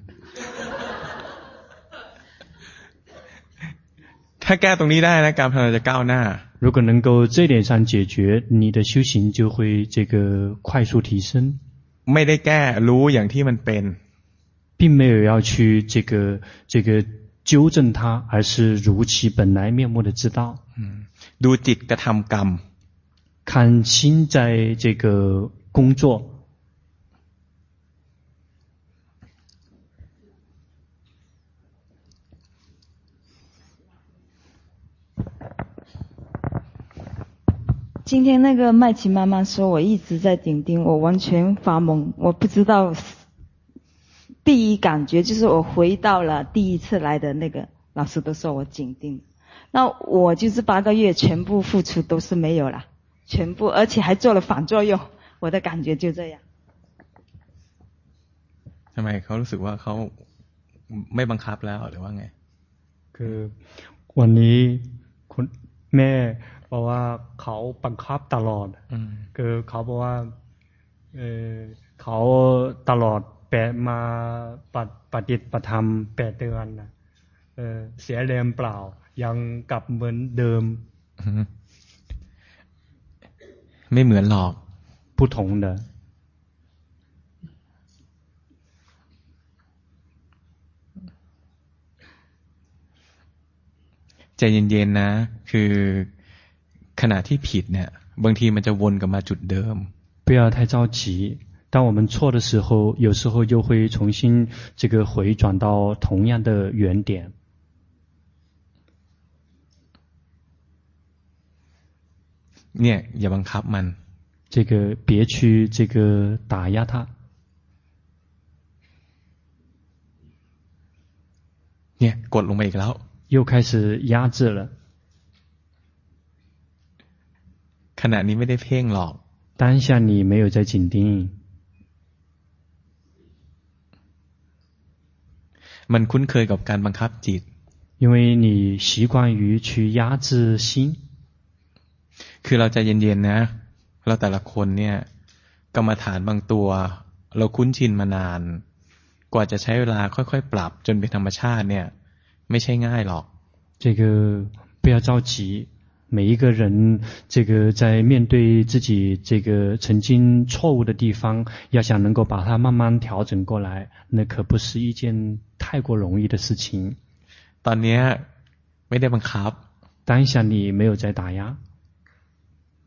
Speaker 1: ถ้าแก้ตรงนี้ได้นะ การภาวนาจะก้าวหน้า
Speaker 2: 如果能够这点上解决，你的修行就会这个快速提升，
Speaker 1: ไม่ได้แก้รู้อย่างที่มันเป็น
Speaker 2: 并没有要去这个这个纠正它，而是如其本来面目的知道。
Speaker 1: ดูจิตกระทำกรรม
Speaker 2: 看心在这个工作，
Speaker 4: 今天那个麦琪妈妈说我一直在顶顶，我完全发懵，我不知道。第一感觉就是我回到了第一次来的那个老师都说我紧盯，那我就是八个月全部付出都是没有了，全部而且还做了反作用，我的感觉就这样。
Speaker 1: ทำไมเขารู้สึกว่าเขาไม่บังคับแล้วหรือว่าไง
Speaker 2: คือวันนี้คุณ แม่ เพราะว่าเขาบังคับตลอดคือเขาบอกว่าเออเขาตลอดแปดมาปฏปฏิปธรรมแปดเดือนนะเออเสียแรงเปล่า ยังกลับเหมือนเดิม
Speaker 1: ไม่เหมือนหรอก
Speaker 2: ผู้ถงเด้อ
Speaker 1: ใจเย็นๆนะ คือ ขณะที่ผิดเนี่ย บางทีมันจะวนกลับมาจุดเดิม
Speaker 2: 不要太着急。当我们错的时候，有时候又会重新这个回转到同样的原点。
Speaker 1: เนี่ย อย่าบังคับมัน
Speaker 2: 这个别去这个打压它。
Speaker 1: เนี่ย กดลงไปอีกแล้ว
Speaker 2: 又开始压制了。
Speaker 1: ขณะนี้ไม่ได้เพ่งหรอก
Speaker 2: 当下你没有在紧盯，
Speaker 1: มันคุ้นเคยกับการบังคับจิต
Speaker 2: 因为你习惯于去压制心。
Speaker 1: คือเราใจเย็นๆนะ เราแต่ละคนเนี่ย กรรมฐานบางตัว เราคุ้นชินมานาน กว่าจะใช้เวลาค่อยๆ ปรับจนเป็นธรรมชาติเนี่ย ไม่ใช่ง่ายหรอก
Speaker 2: 这个不要着急， 每一个人这个在面对自己这个曾经错误的地方，要想能够把它慢慢调整过来，那可不是一件太过容易的事情。
Speaker 1: ตอนเนี้ยไม่ได้บังคับ
Speaker 2: 当下你没有在打压，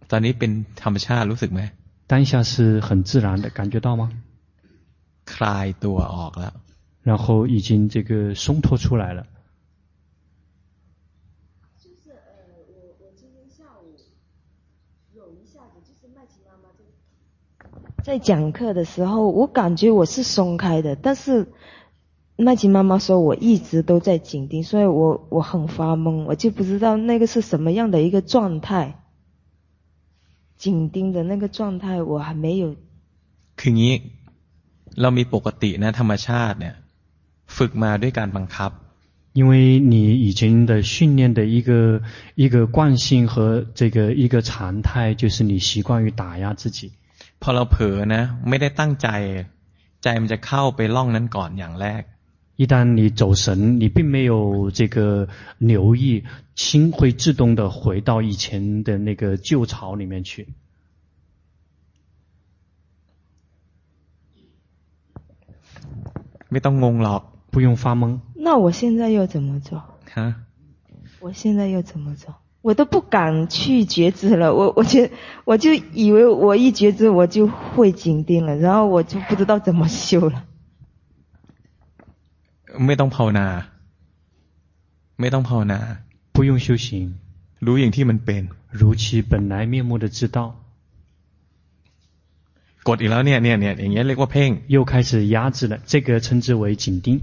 Speaker 1: ตอนนี้เป็นธรรมชาติรู้สึกไหม
Speaker 2: 当下是很自然的，感觉到吗？
Speaker 1: คลายตัวออกแล้ว
Speaker 2: 然后已经这个松脱出来了。
Speaker 5: 在
Speaker 4: 在讲课的时候，我感觉我是松开的，但是麦琪妈妈说我一直都在紧盯，所以我我很发懵，我就不知道那个是什么样的一个状态。紧盯的那个状态我还没有。
Speaker 1: คืองี้ เรามีปกตินะธรรมชาติเนี่ย ฝึกมาด้วยการบังคับ
Speaker 2: 因为你以前的训练的一个一个惯性和这个一个常态，就是你习惯于打压自己。
Speaker 1: พอเราเผลอนะ ไม่ได้ตั้งใจ ใจมันจะเข้าไปล่องนั้นก่อนอย่างแรก
Speaker 2: 一旦你走神，你并没有这个留意，心会自动的回到以前的那个旧巢里面去。
Speaker 1: ไม่ต้องงงหรอก
Speaker 2: 不用发懵。
Speaker 4: 那我现在要怎么做？
Speaker 1: ฮะ
Speaker 4: 我现在要怎么做？ 我都不敢去觉知了，我我就我就以为我一觉知我就会紧盯了，然后我就不知道怎么修了。
Speaker 1: ไม่ต้องภาวนา ไม่ต้องภาวนา
Speaker 2: 不用修行，
Speaker 1: รู้อย่างที่มันเป็น
Speaker 2: 如其本来面目的知道。
Speaker 1: กดอีกแล้วเนี่ยเนี่ยเนี่ยอย่างเงี้ยเรียกว่าเพ่ง
Speaker 2: 又开始压制了，这个称之为紧盯。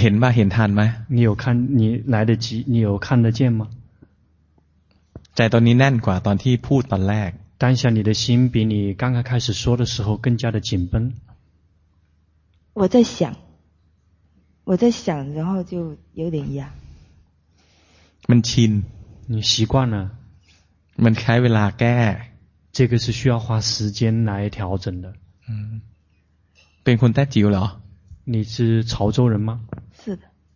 Speaker 1: เห็นป่ะเห็นทันไหม
Speaker 2: 你有看？你来得及？你有看得见吗？
Speaker 1: ใจตอนนี้แน่นกว่าตอนที่พูดตอนแรก
Speaker 2: 当下你的心比你刚刚开始说的时候更加的紧绷。
Speaker 4: 我在想，我在想，然后就有点压。
Speaker 1: มันชิน
Speaker 2: 你习惯了，
Speaker 1: มันใช้เวลาแก้
Speaker 2: 这个是需要花时间来调整的。
Speaker 1: เป็นคนแต้จิ๋วเหรอ
Speaker 2: 你是潮州人吗？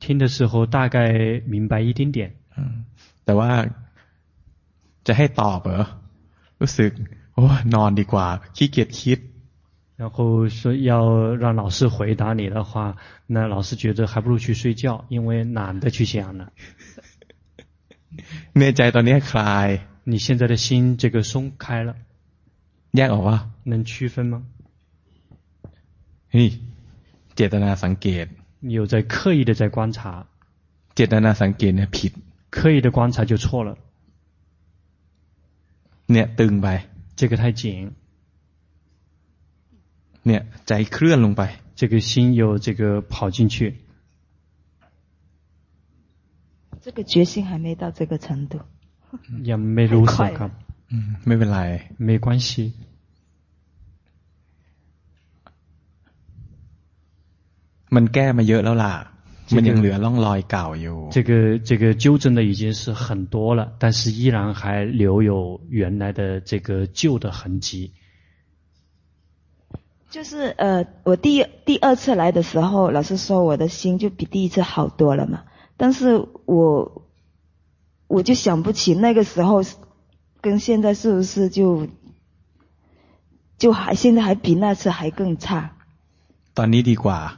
Speaker 2: 听的时候大概明白一点点，
Speaker 1: อืมแต่ว่าจะให้ตอบเหรอ รู้สึก โอ้นอนดีกว่า ขี้เกียจคิด
Speaker 2: 然后说要让老师回答你的话，那老师觉得还不如去睡觉，因为懒得去想了。
Speaker 1: ในใจตอนนี้คลาย
Speaker 2: 你现在的心这个松开了，
Speaker 1: แยกออกว่า
Speaker 2: 能区分吗？
Speaker 1: เฮ้ยเจตนาสังเกต
Speaker 2: 你有在刻意的在观察，
Speaker 1: เจตนาสังเกตเนี่ยผิด
Speaker 2: 刻意的观察就错了。
Speaker 1: เนี่ยตึงไป
Speaker 2: 这个太紧，
Speaker 1: เนี่ยใจเคลื่อนลงไป
Speaker 2: 这个心有这个跑进去，
Speaker 4: 这个决心还没到这个程度。
Speaker 2: ยังไม่รู้สึกครับ
Speaker 1: อืมไม่เป็นไร
Speaker 2: 没关系。
Speaker 1: มันแก้มาเยอะแล้วล่ะ มันยังเหลือร่องรอยเก่าอยู่
Speaker 2: 这个这个纠正的已经是很多了，但是依然还留有原来的这个旧的痕迹。
Speaker 4: 就是呃，我第第二次来的时候，老师说我的心就比第一次好多了嘛。但是我我就想不起那个时候跟现在是不是就就还现在还比那次还更差。
Speaker 1: ตอนนี้ดีกว่า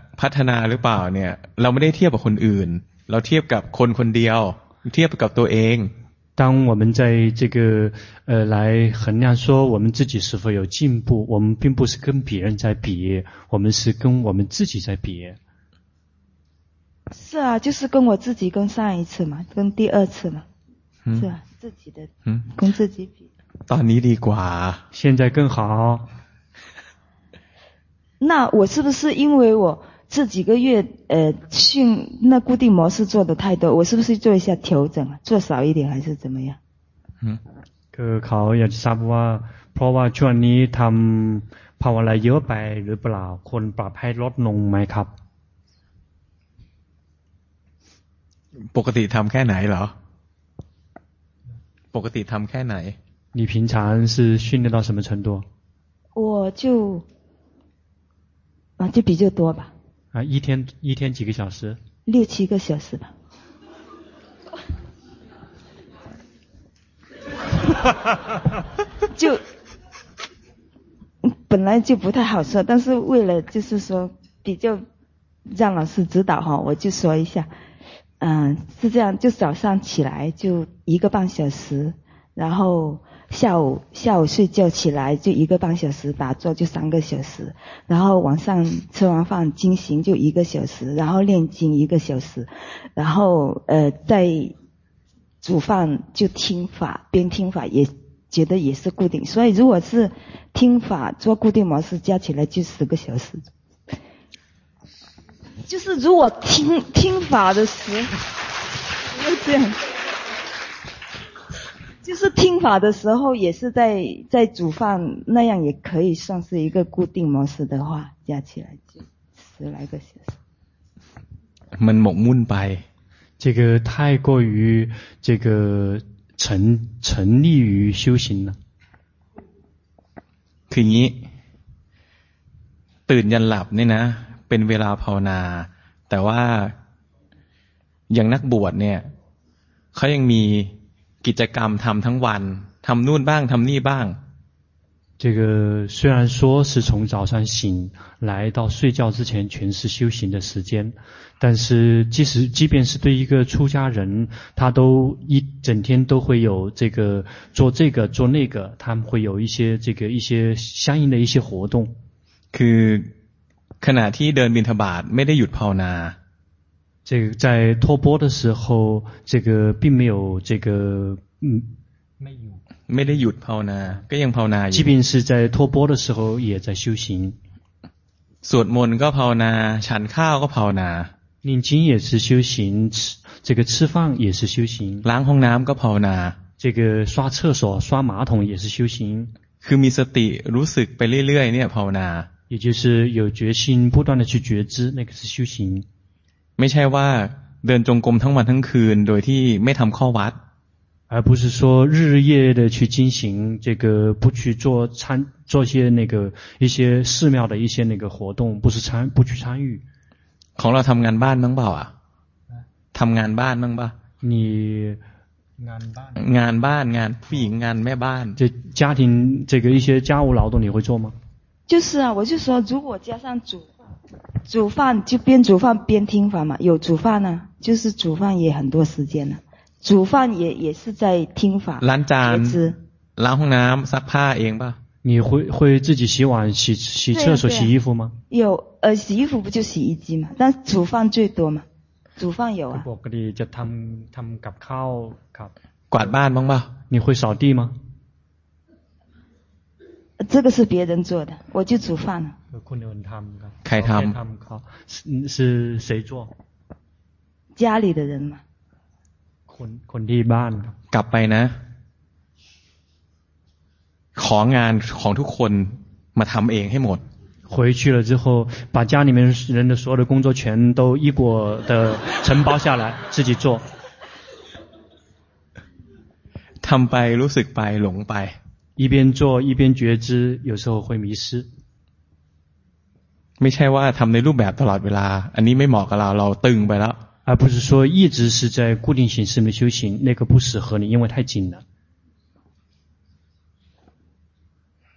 Speaker 1: พัฒนาหรือเปล่าเนี่ย เราไม่ได้เทียบกับคนอื่น เราเทียบกับคนคนเดียว เทียบกับตัวเอง
Speaker 2: 当我们在这个呃来衡量说我们自己是否有进步，我们并不是跟别人在比，我们是跟我们自己在比。
Speaker 4: 是啊，就是跟我自己跟上一次嘛，跟第二次嘛，
Speaker 1: 嗯
Speaker 4: 是啊，自己的
Speaker 1: 嗯
Speaker 4: 跟自己比。
Speaker 1: ตอนนี้ดีกว่า
Speaker 2: 现在更好，
Speaker 4: 那我是不是因为我 这几个月呃训那固定模式做的太多，我是不是做一下调整啊？做少一点还是怎么样？
Speaker 1: อืม
Speaker 2: คือเขาอยากจะทราบว่า เพราะว่าช่วงนี้ทำภาวนาเยอะไปหรือเปล่าคนปรับให้ลดลงไหมครับ
Speaker 1: ปกติทำแค่ไหนเหรอ ปกติทำแค่ไหน
Speaker 2: 你平常是训练到什么程度？
Speaker 4: 我就啊就比较多吧，
Speaker 2: 啊，一天一天几个小时？
Speaker 4: 六七个小时吧。就本来就不太好说，但是为了就是说比较让老师指导哈，我就说一下，嗯，是这样，就早上起来就一个半小时，然后下午下午睡觉起来就一个半小时，打坐就三个小时，然后晚上吃完饭经行就一个小时，然后念经一个小时，然后呃在煮饭就听法，边听法也觉得也是固定，所以如果是听法做固定模式，加起来就十个小时。就是如果听听法的时候，就这样，就是听法的时候也是在在煮饭，那样也可以算是一个固定模式的话，加起来就十来个小时。
Speaker 1: มันหมกมุ่นไป
Speaker 2: 这个太过于这个沉沉溺于修行了。
Speaker 1: คืออย่างนี้ ตื่นยันหลับเนี่ยนะ เป็นเวลาภาวนา แต่ว่าอย่างนักบวชเนี่ยเขายังมี กิจกรรมทำทั้งวันทำนู่นบ้างทำนี่บ้าง
Speaker 2: 这个虽然说是从早上醒来到睡觉之前全是修行的时间，但是即使即便是对一个出家人，他都一整天都会有这个做这个做那个，他们会有一些这个一些相应的一些活动。
Speaker 1: คือขณะที่เดินบิณฑบาตไม่ได้หยุดภาวนา
Speaker 2: 这个在托钵的时候，这个并没有这个嗯没有。
Speaker 1: ไม่ได้หยุดภาวนา ก็ยังภาวนาอ
Speaker 2: 即
Speaker 1: ยู่
Speaker 2: 便是在托钵的时候，也在修行。
Speaker 1: สวดมนต์ก็ภาวนา ฉันข้าวก็ภาวนา
Speaker 2: 念经也是修行，吃这个吃饭也是修行，
Speaker 1: ล้างห้องน้ำก็ภาวนา
Speaker 2: 这个刷厕所、刷马桶也是修行。
Speaker 1: คือมีสติรู้สึกไปเรื่อยๆเนี่ยภาวนา
Speaker 2: 也就是有决心，不断的去觉知，那个是修行。
Speaker 1: ไม่ใช่ว่าเดินจงกรมทั้งวันทั้งคืน โดยที่ไม่ทำข้อวัด
Speaker 2: 而不是说日日夜夜的去进行这个，不去做参做些那个一些寺庙的一些那个活动，不是参不去参与。
Speaker 1: ของเราทำงานบ้านบ้างเปล่าอ่ะท ทำงานบ้านบ้างปะ
Speaker 2: 你งานบ้าน
Speaker 1: งานบ้านงานผู้หญิงงานแม่บ้าน
Speaker 2: 这家庭这个一些家务劳动你会做吗？
Speaker 4: 就是啊，我就说如果加上煮饭， 煮饭就边煮饭边听法嘛，有煮饭呢、就是煮饭也很多时间呢、煮饭也也是在听法
Speaker 1: ล้างจาน
Speaker 4: 觉知。
Speaker 1: ล้างห้องน้ำซักผ้าเองปะ
Speaker 2: 你会会自己洗碗、洗洗厕所、
Speaker 4: 对啊
Speaker 2: 洗衣服吗？
Speaker 4: 有呃，洗衣服不就洗衣机嘛？但煮饭最多嘛，煮饭有啊。
Speaker 2: ปกติจะทำทำกับข้าวครับ
Speaker 1: กวาดบ้านบ้างปะ
Speaker 2: 你会扫地吗？
Speaker 4: 呃这个是别人做的，我就煮饭了。
Speaker 2: คนอื่นทำครับ
Speaker 1: ใครทำ
Speaker 2: ทำเขา是是谁做？
Speaker 4: 家里的人嘛，
Speaker 2: คนคนที่บ้านครับ
Speaker 1: กลับไปนะ ของานของทุกคนมาทำเองให้หมด
Speaker 2: 回去了之后，把家里面人的所有的工作全都一果的承包下来，自己做。
Speaker 1: ทำไปรู้สึกไปหลงไป
Speaker 2: 一边做一边觉知，有时候会迷失。
Speaker 1: ไม่ใช่ว่าทำในรูปแบบตลอดเวลา อันนี้ไม่เหมาะกับเราเราตึงไปแล้ว
Speaker 2: 而不是说一直是在固定形式里面修行，那个不适合你，因为太紧了。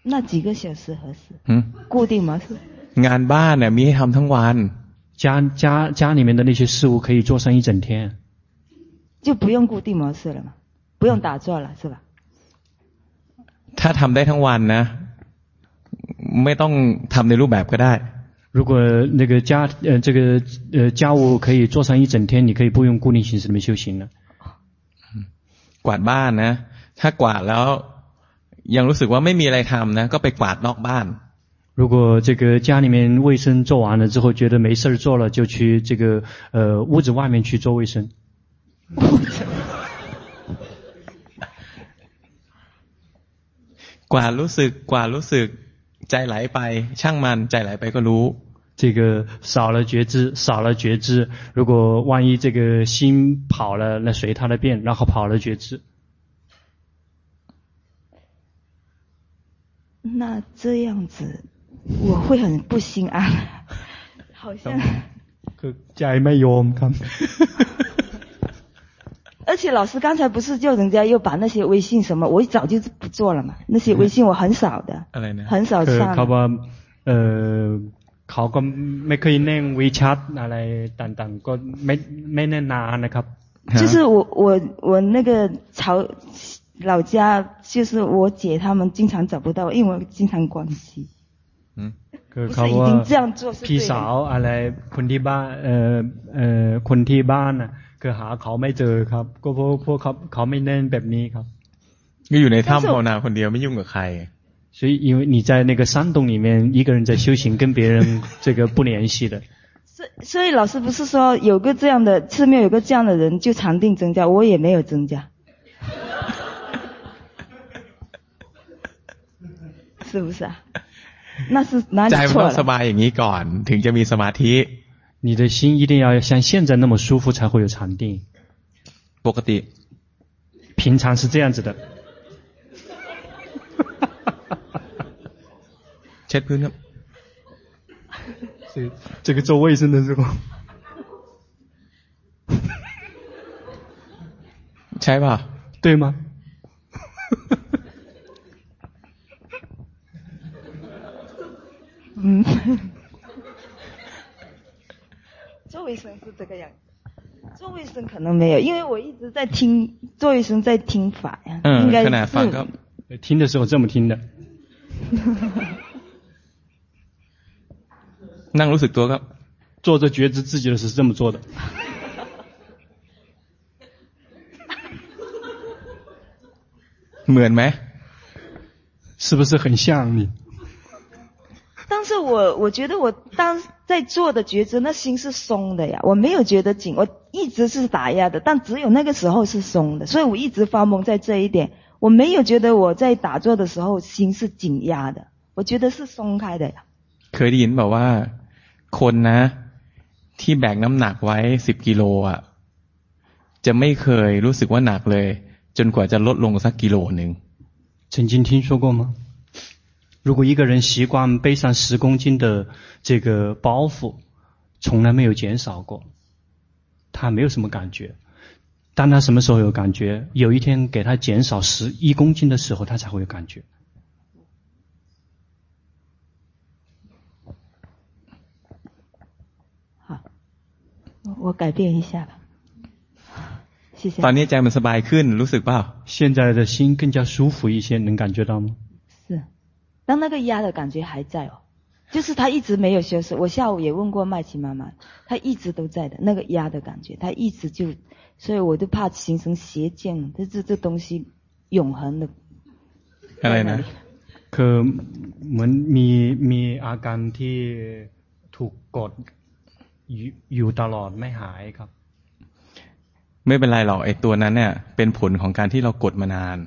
Speaker 4: 那几个小时合适？
Speaker 1: หึ
Speaker 4: 固定模式。
Speaker 1: งานบ้านเนี่ยมีให้ทำทั้งวัน
Speaker 2: 家家家里面的那些事物可以做上一整天，
Speaker 4: 就不用固定模式了嘛，不用打坐了，是吧？
Speaker 1: ถ้าทำได้ทั้งวันนะ ไม่ต้องทำในรูปแบบก็ได้
Speaker 2: 如果那个家呃这个呃家务可以做上一整天，你可以不用固定形式里面修行了。
Speaker 1: กวาดบ้านนะ ถ้ากวาดแล้ว ยังรู้สึกว่าไม่มีอะไรทำนะ ก็ไปกวาดนอกบ้าน
Speaker 2: 如果这个家里面卫生做完了之后，觉得没事儿做了，就去这个呃屋子外面去做卫生。
Speaker 1: กวาดรู้สึกกวาดรู้สึกใจไหลไป ช่างมันใจไหลไปก็รู้
Speaker 2: 这个少了觉知，少了觉知。如果万一这个心跑了，那随它的便，然后跑了觉知。
Speaker 4: 那这样子我会很不心安，好像。
Speaker 2: ใจไม่ยอมครับ
Speaker 4: 而且老师刚才不是叫人家又把那些微信什么，我一早就不做了嘛。那些微信我很少的，
Speaker 1: อะไรนะ
Speaker 4: 很少
Speaker 2: คือ
Speaker 4: 上
Speaker 2: เขา。ว่าเออเขาก็ไม่เคยเล่นวีชัดอะไรต่างๆ ก็ไม่ไม่แน่นานนะครับ
Speaker 4: 就是我我我那个潮老家，就是我姐他们经常找不到，因为我经常关机。
Speaker 1: อืม
Speaker 2: คือ
Speaker 4: 不
Speaker 2: เขา
Speaker 4: 是一
Speaker 2: ว่า
Speaker 4: 定这样做是对
Speaker 2: พี่
Speaker 4: 的
Speaker 2: สาวอะไรคนที่บ้านเออเออคนที่บ้านน่ะ คือหาเขาไม่เจอครับ ก็เพราะพวกเขาเขาไม่เล่นแบบนี้ครับ
Speaker 1: ก็อยู่ในถ้ำภาวนาคนเดียวไม่ยุ่งกับใคร
Speaker 2: 所以因为你在那个山洞里面一个人在修行，跟别人这个不联系的。
Speaker 4: 所所以老师不是说有个这样的寺庙有个这样的人就禅定增加，我也没有增加，是不是啊？那是哪
Speaker 1: ใจ
Speaker 4: 里
Speaker 1: มันต้อง
Speaker 4: 错
Speaker 1: ส
Speaker 4: 了？
Speaker 1: บายอย่างนี้ก่อน ถึงจะมีสมาธิ
Speaker 2: 你的心一定要像现在那么舒服，才会有禅定。
Speaker 1: 不可的，
Speaker 2: 平常是这样子的。
Speaker 1: 哈哈
Speaker 2: 哈！这 这个做卫生的是候
Speaker 1: 猜 吧，
Speaker 2: 对吗？
Speaker 4: 嗯。做卫生是这个样子。做卫生可能没有，因为我一直在听做卫生，在听法呀，
Speaker 1: เออ
Speaker 4: 应该
Speaker 1: ขนาดฟังก็
Speaker 4: 是
Speaker 2: 听的时候这么听的。
Speaker 1: นั่งรู้สึกตัวก็
Speaker 2: 做着觉知自己的时候是这么做的。
Speaker 1: เหมือนไหม
Speaker 2: 是不是很像你？
Speaker 4: 但是我我觉得我当在做的觉知，那心是松的呀，我没有觉得紧，我一直是打压的，但只有那个时候是松的，所以我一直发懵在这一点，我没有觉得我在打坐的时候心是紧压的，我觉得是松开的呀。
Speaker 1: เคยได้ยินบอกว่า คนนะ ที่แบกน้ำหนักไว้สิบกิโลอ่ะ จะไม่เคยรู้สึกว่าหนักเลย จนกว่าจะลดลงสักกิโลหนึ่ง
Speaker 2: 曾经听说过吗？ 如果一个人习惯背上十公斤的这个包袱，从来没有减少过，他 他没有什么感觉。当他什么时候有感觉？有一天给他减少十一公斤的时候，他才会有感觉。
Speaker 4: 好，我改变一下吧。谢谢。
Speaker 1: ตอนนี้ใจมันสบายขึ้นรู้สึกเปล่า？
Speaker 2: 现在的心更加舒服一些，能感觉到吗？
Speaker 4: 是，但那个压的感觉还在哦。就是他一直没有消失。我下午也问过麦琪妈妈，他一直都在的那个压的感觉，他一直就，所以我就怕形成邪见，这这这东西永恒的。
Speaker 1: อะไรนะ
Speaker 2: คือเหมือนมีมีอาการที่ถูกกดอยู่อยู่ตลอดไม่หายครับ
Speaker 1: ไม่เป็นไรหรอกไอ้ตัวนั้นเนี่ยเป็นผลของการที่เรากดมานาน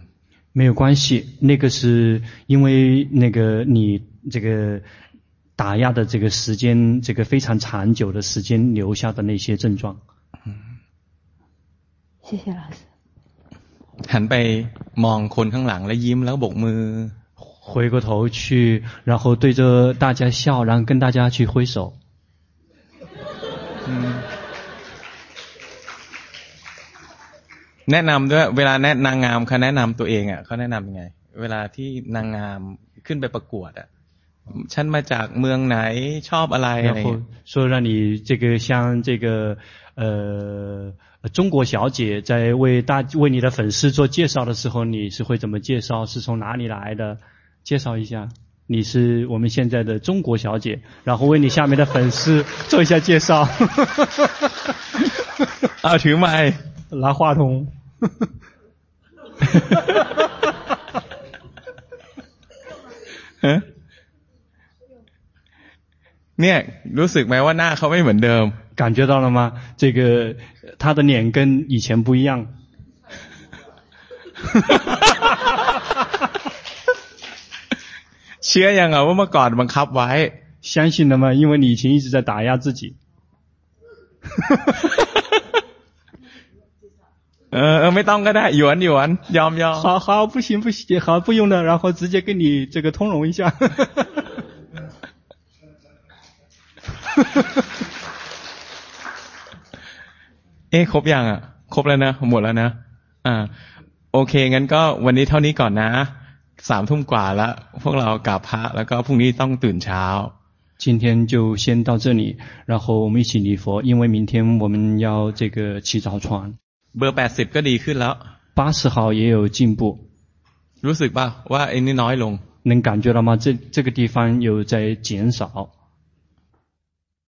Speaker 2: 没有关系，那个是因为那个你这个。打压的这个时间，这个非常长久的时间留下的那些症状。
Speaker 4: 嗯，谢谢老师。
Speaker 1: หันไปมองคนข้างหลังแล้วยิ้มแล้วโบกมือ。
Speaker 2: 回过头去，然后对着大家笑，然后跟大家去挥手。
Speaker 1: 嗯。 แนะนำด้วยเวลาแนะนางงามเขาแนะนำตัวเองอ่ะเขาแนะนำยังไง เวลาที่นางงามขึ้นไปประกวดอ่ะฉันมาจากเมืองไหนชอบอะไรอะไร然后
Speaker 2: 说让你这个像这个呃中国小姐在为大为你的粉丝做介绍的时候，你是会怎么介绍？是从哪里来的？介绍一下，你是我们现在的中国小姐，然后为你下面的粉丝做一下介绍。
Speaker 1: 啊，ถือไม
Speaker 2: 拿话筒。
Speaker 1: 嗯เนี่ยรู้สึกไหมว่าหน้าเขาไม่เหมือนเดิม
Speaker 2: 感觉到了吗？这个他的脸跟以前不一样。
Speaker 1: เชื่อยังอ่ะว่าเมื่อก่อนบังคับไว้
Speaker 2: 相信了吗？因为你以前一直在打压自己。
Speaker 1: เออเออไม่ต้องก็ได้หยวนหยวนยอมยอม
Speaker 2: 好好不行不行好不用了然后直接跟你这个通融一下
Speaker 1: เอ๊ะครบยังอ่ะครบแล้วนะหมดแล้วนะอ่าโอเคงั้นก็วันนี้เท่านี้ก่อนนะสามทุ่มกว่าแล้วพวกเรากราบพระแล้วก็พรุ่งนี้ต้องตื่นเช้า
Speaker 2: 今天就先到这里，然后我们一起礼佛，因为明天我们要这个起早传。
Speaker 1: เบอร์แปดสิบก็ดีขึ้นแล้ว
Speaker 2: 八十号也有进步。
Speaker 1: รู้สึกป่ะว่าไอ้นี่น้อยลง
Speaker 2: 能感觉到吗？这这个地方有在减少。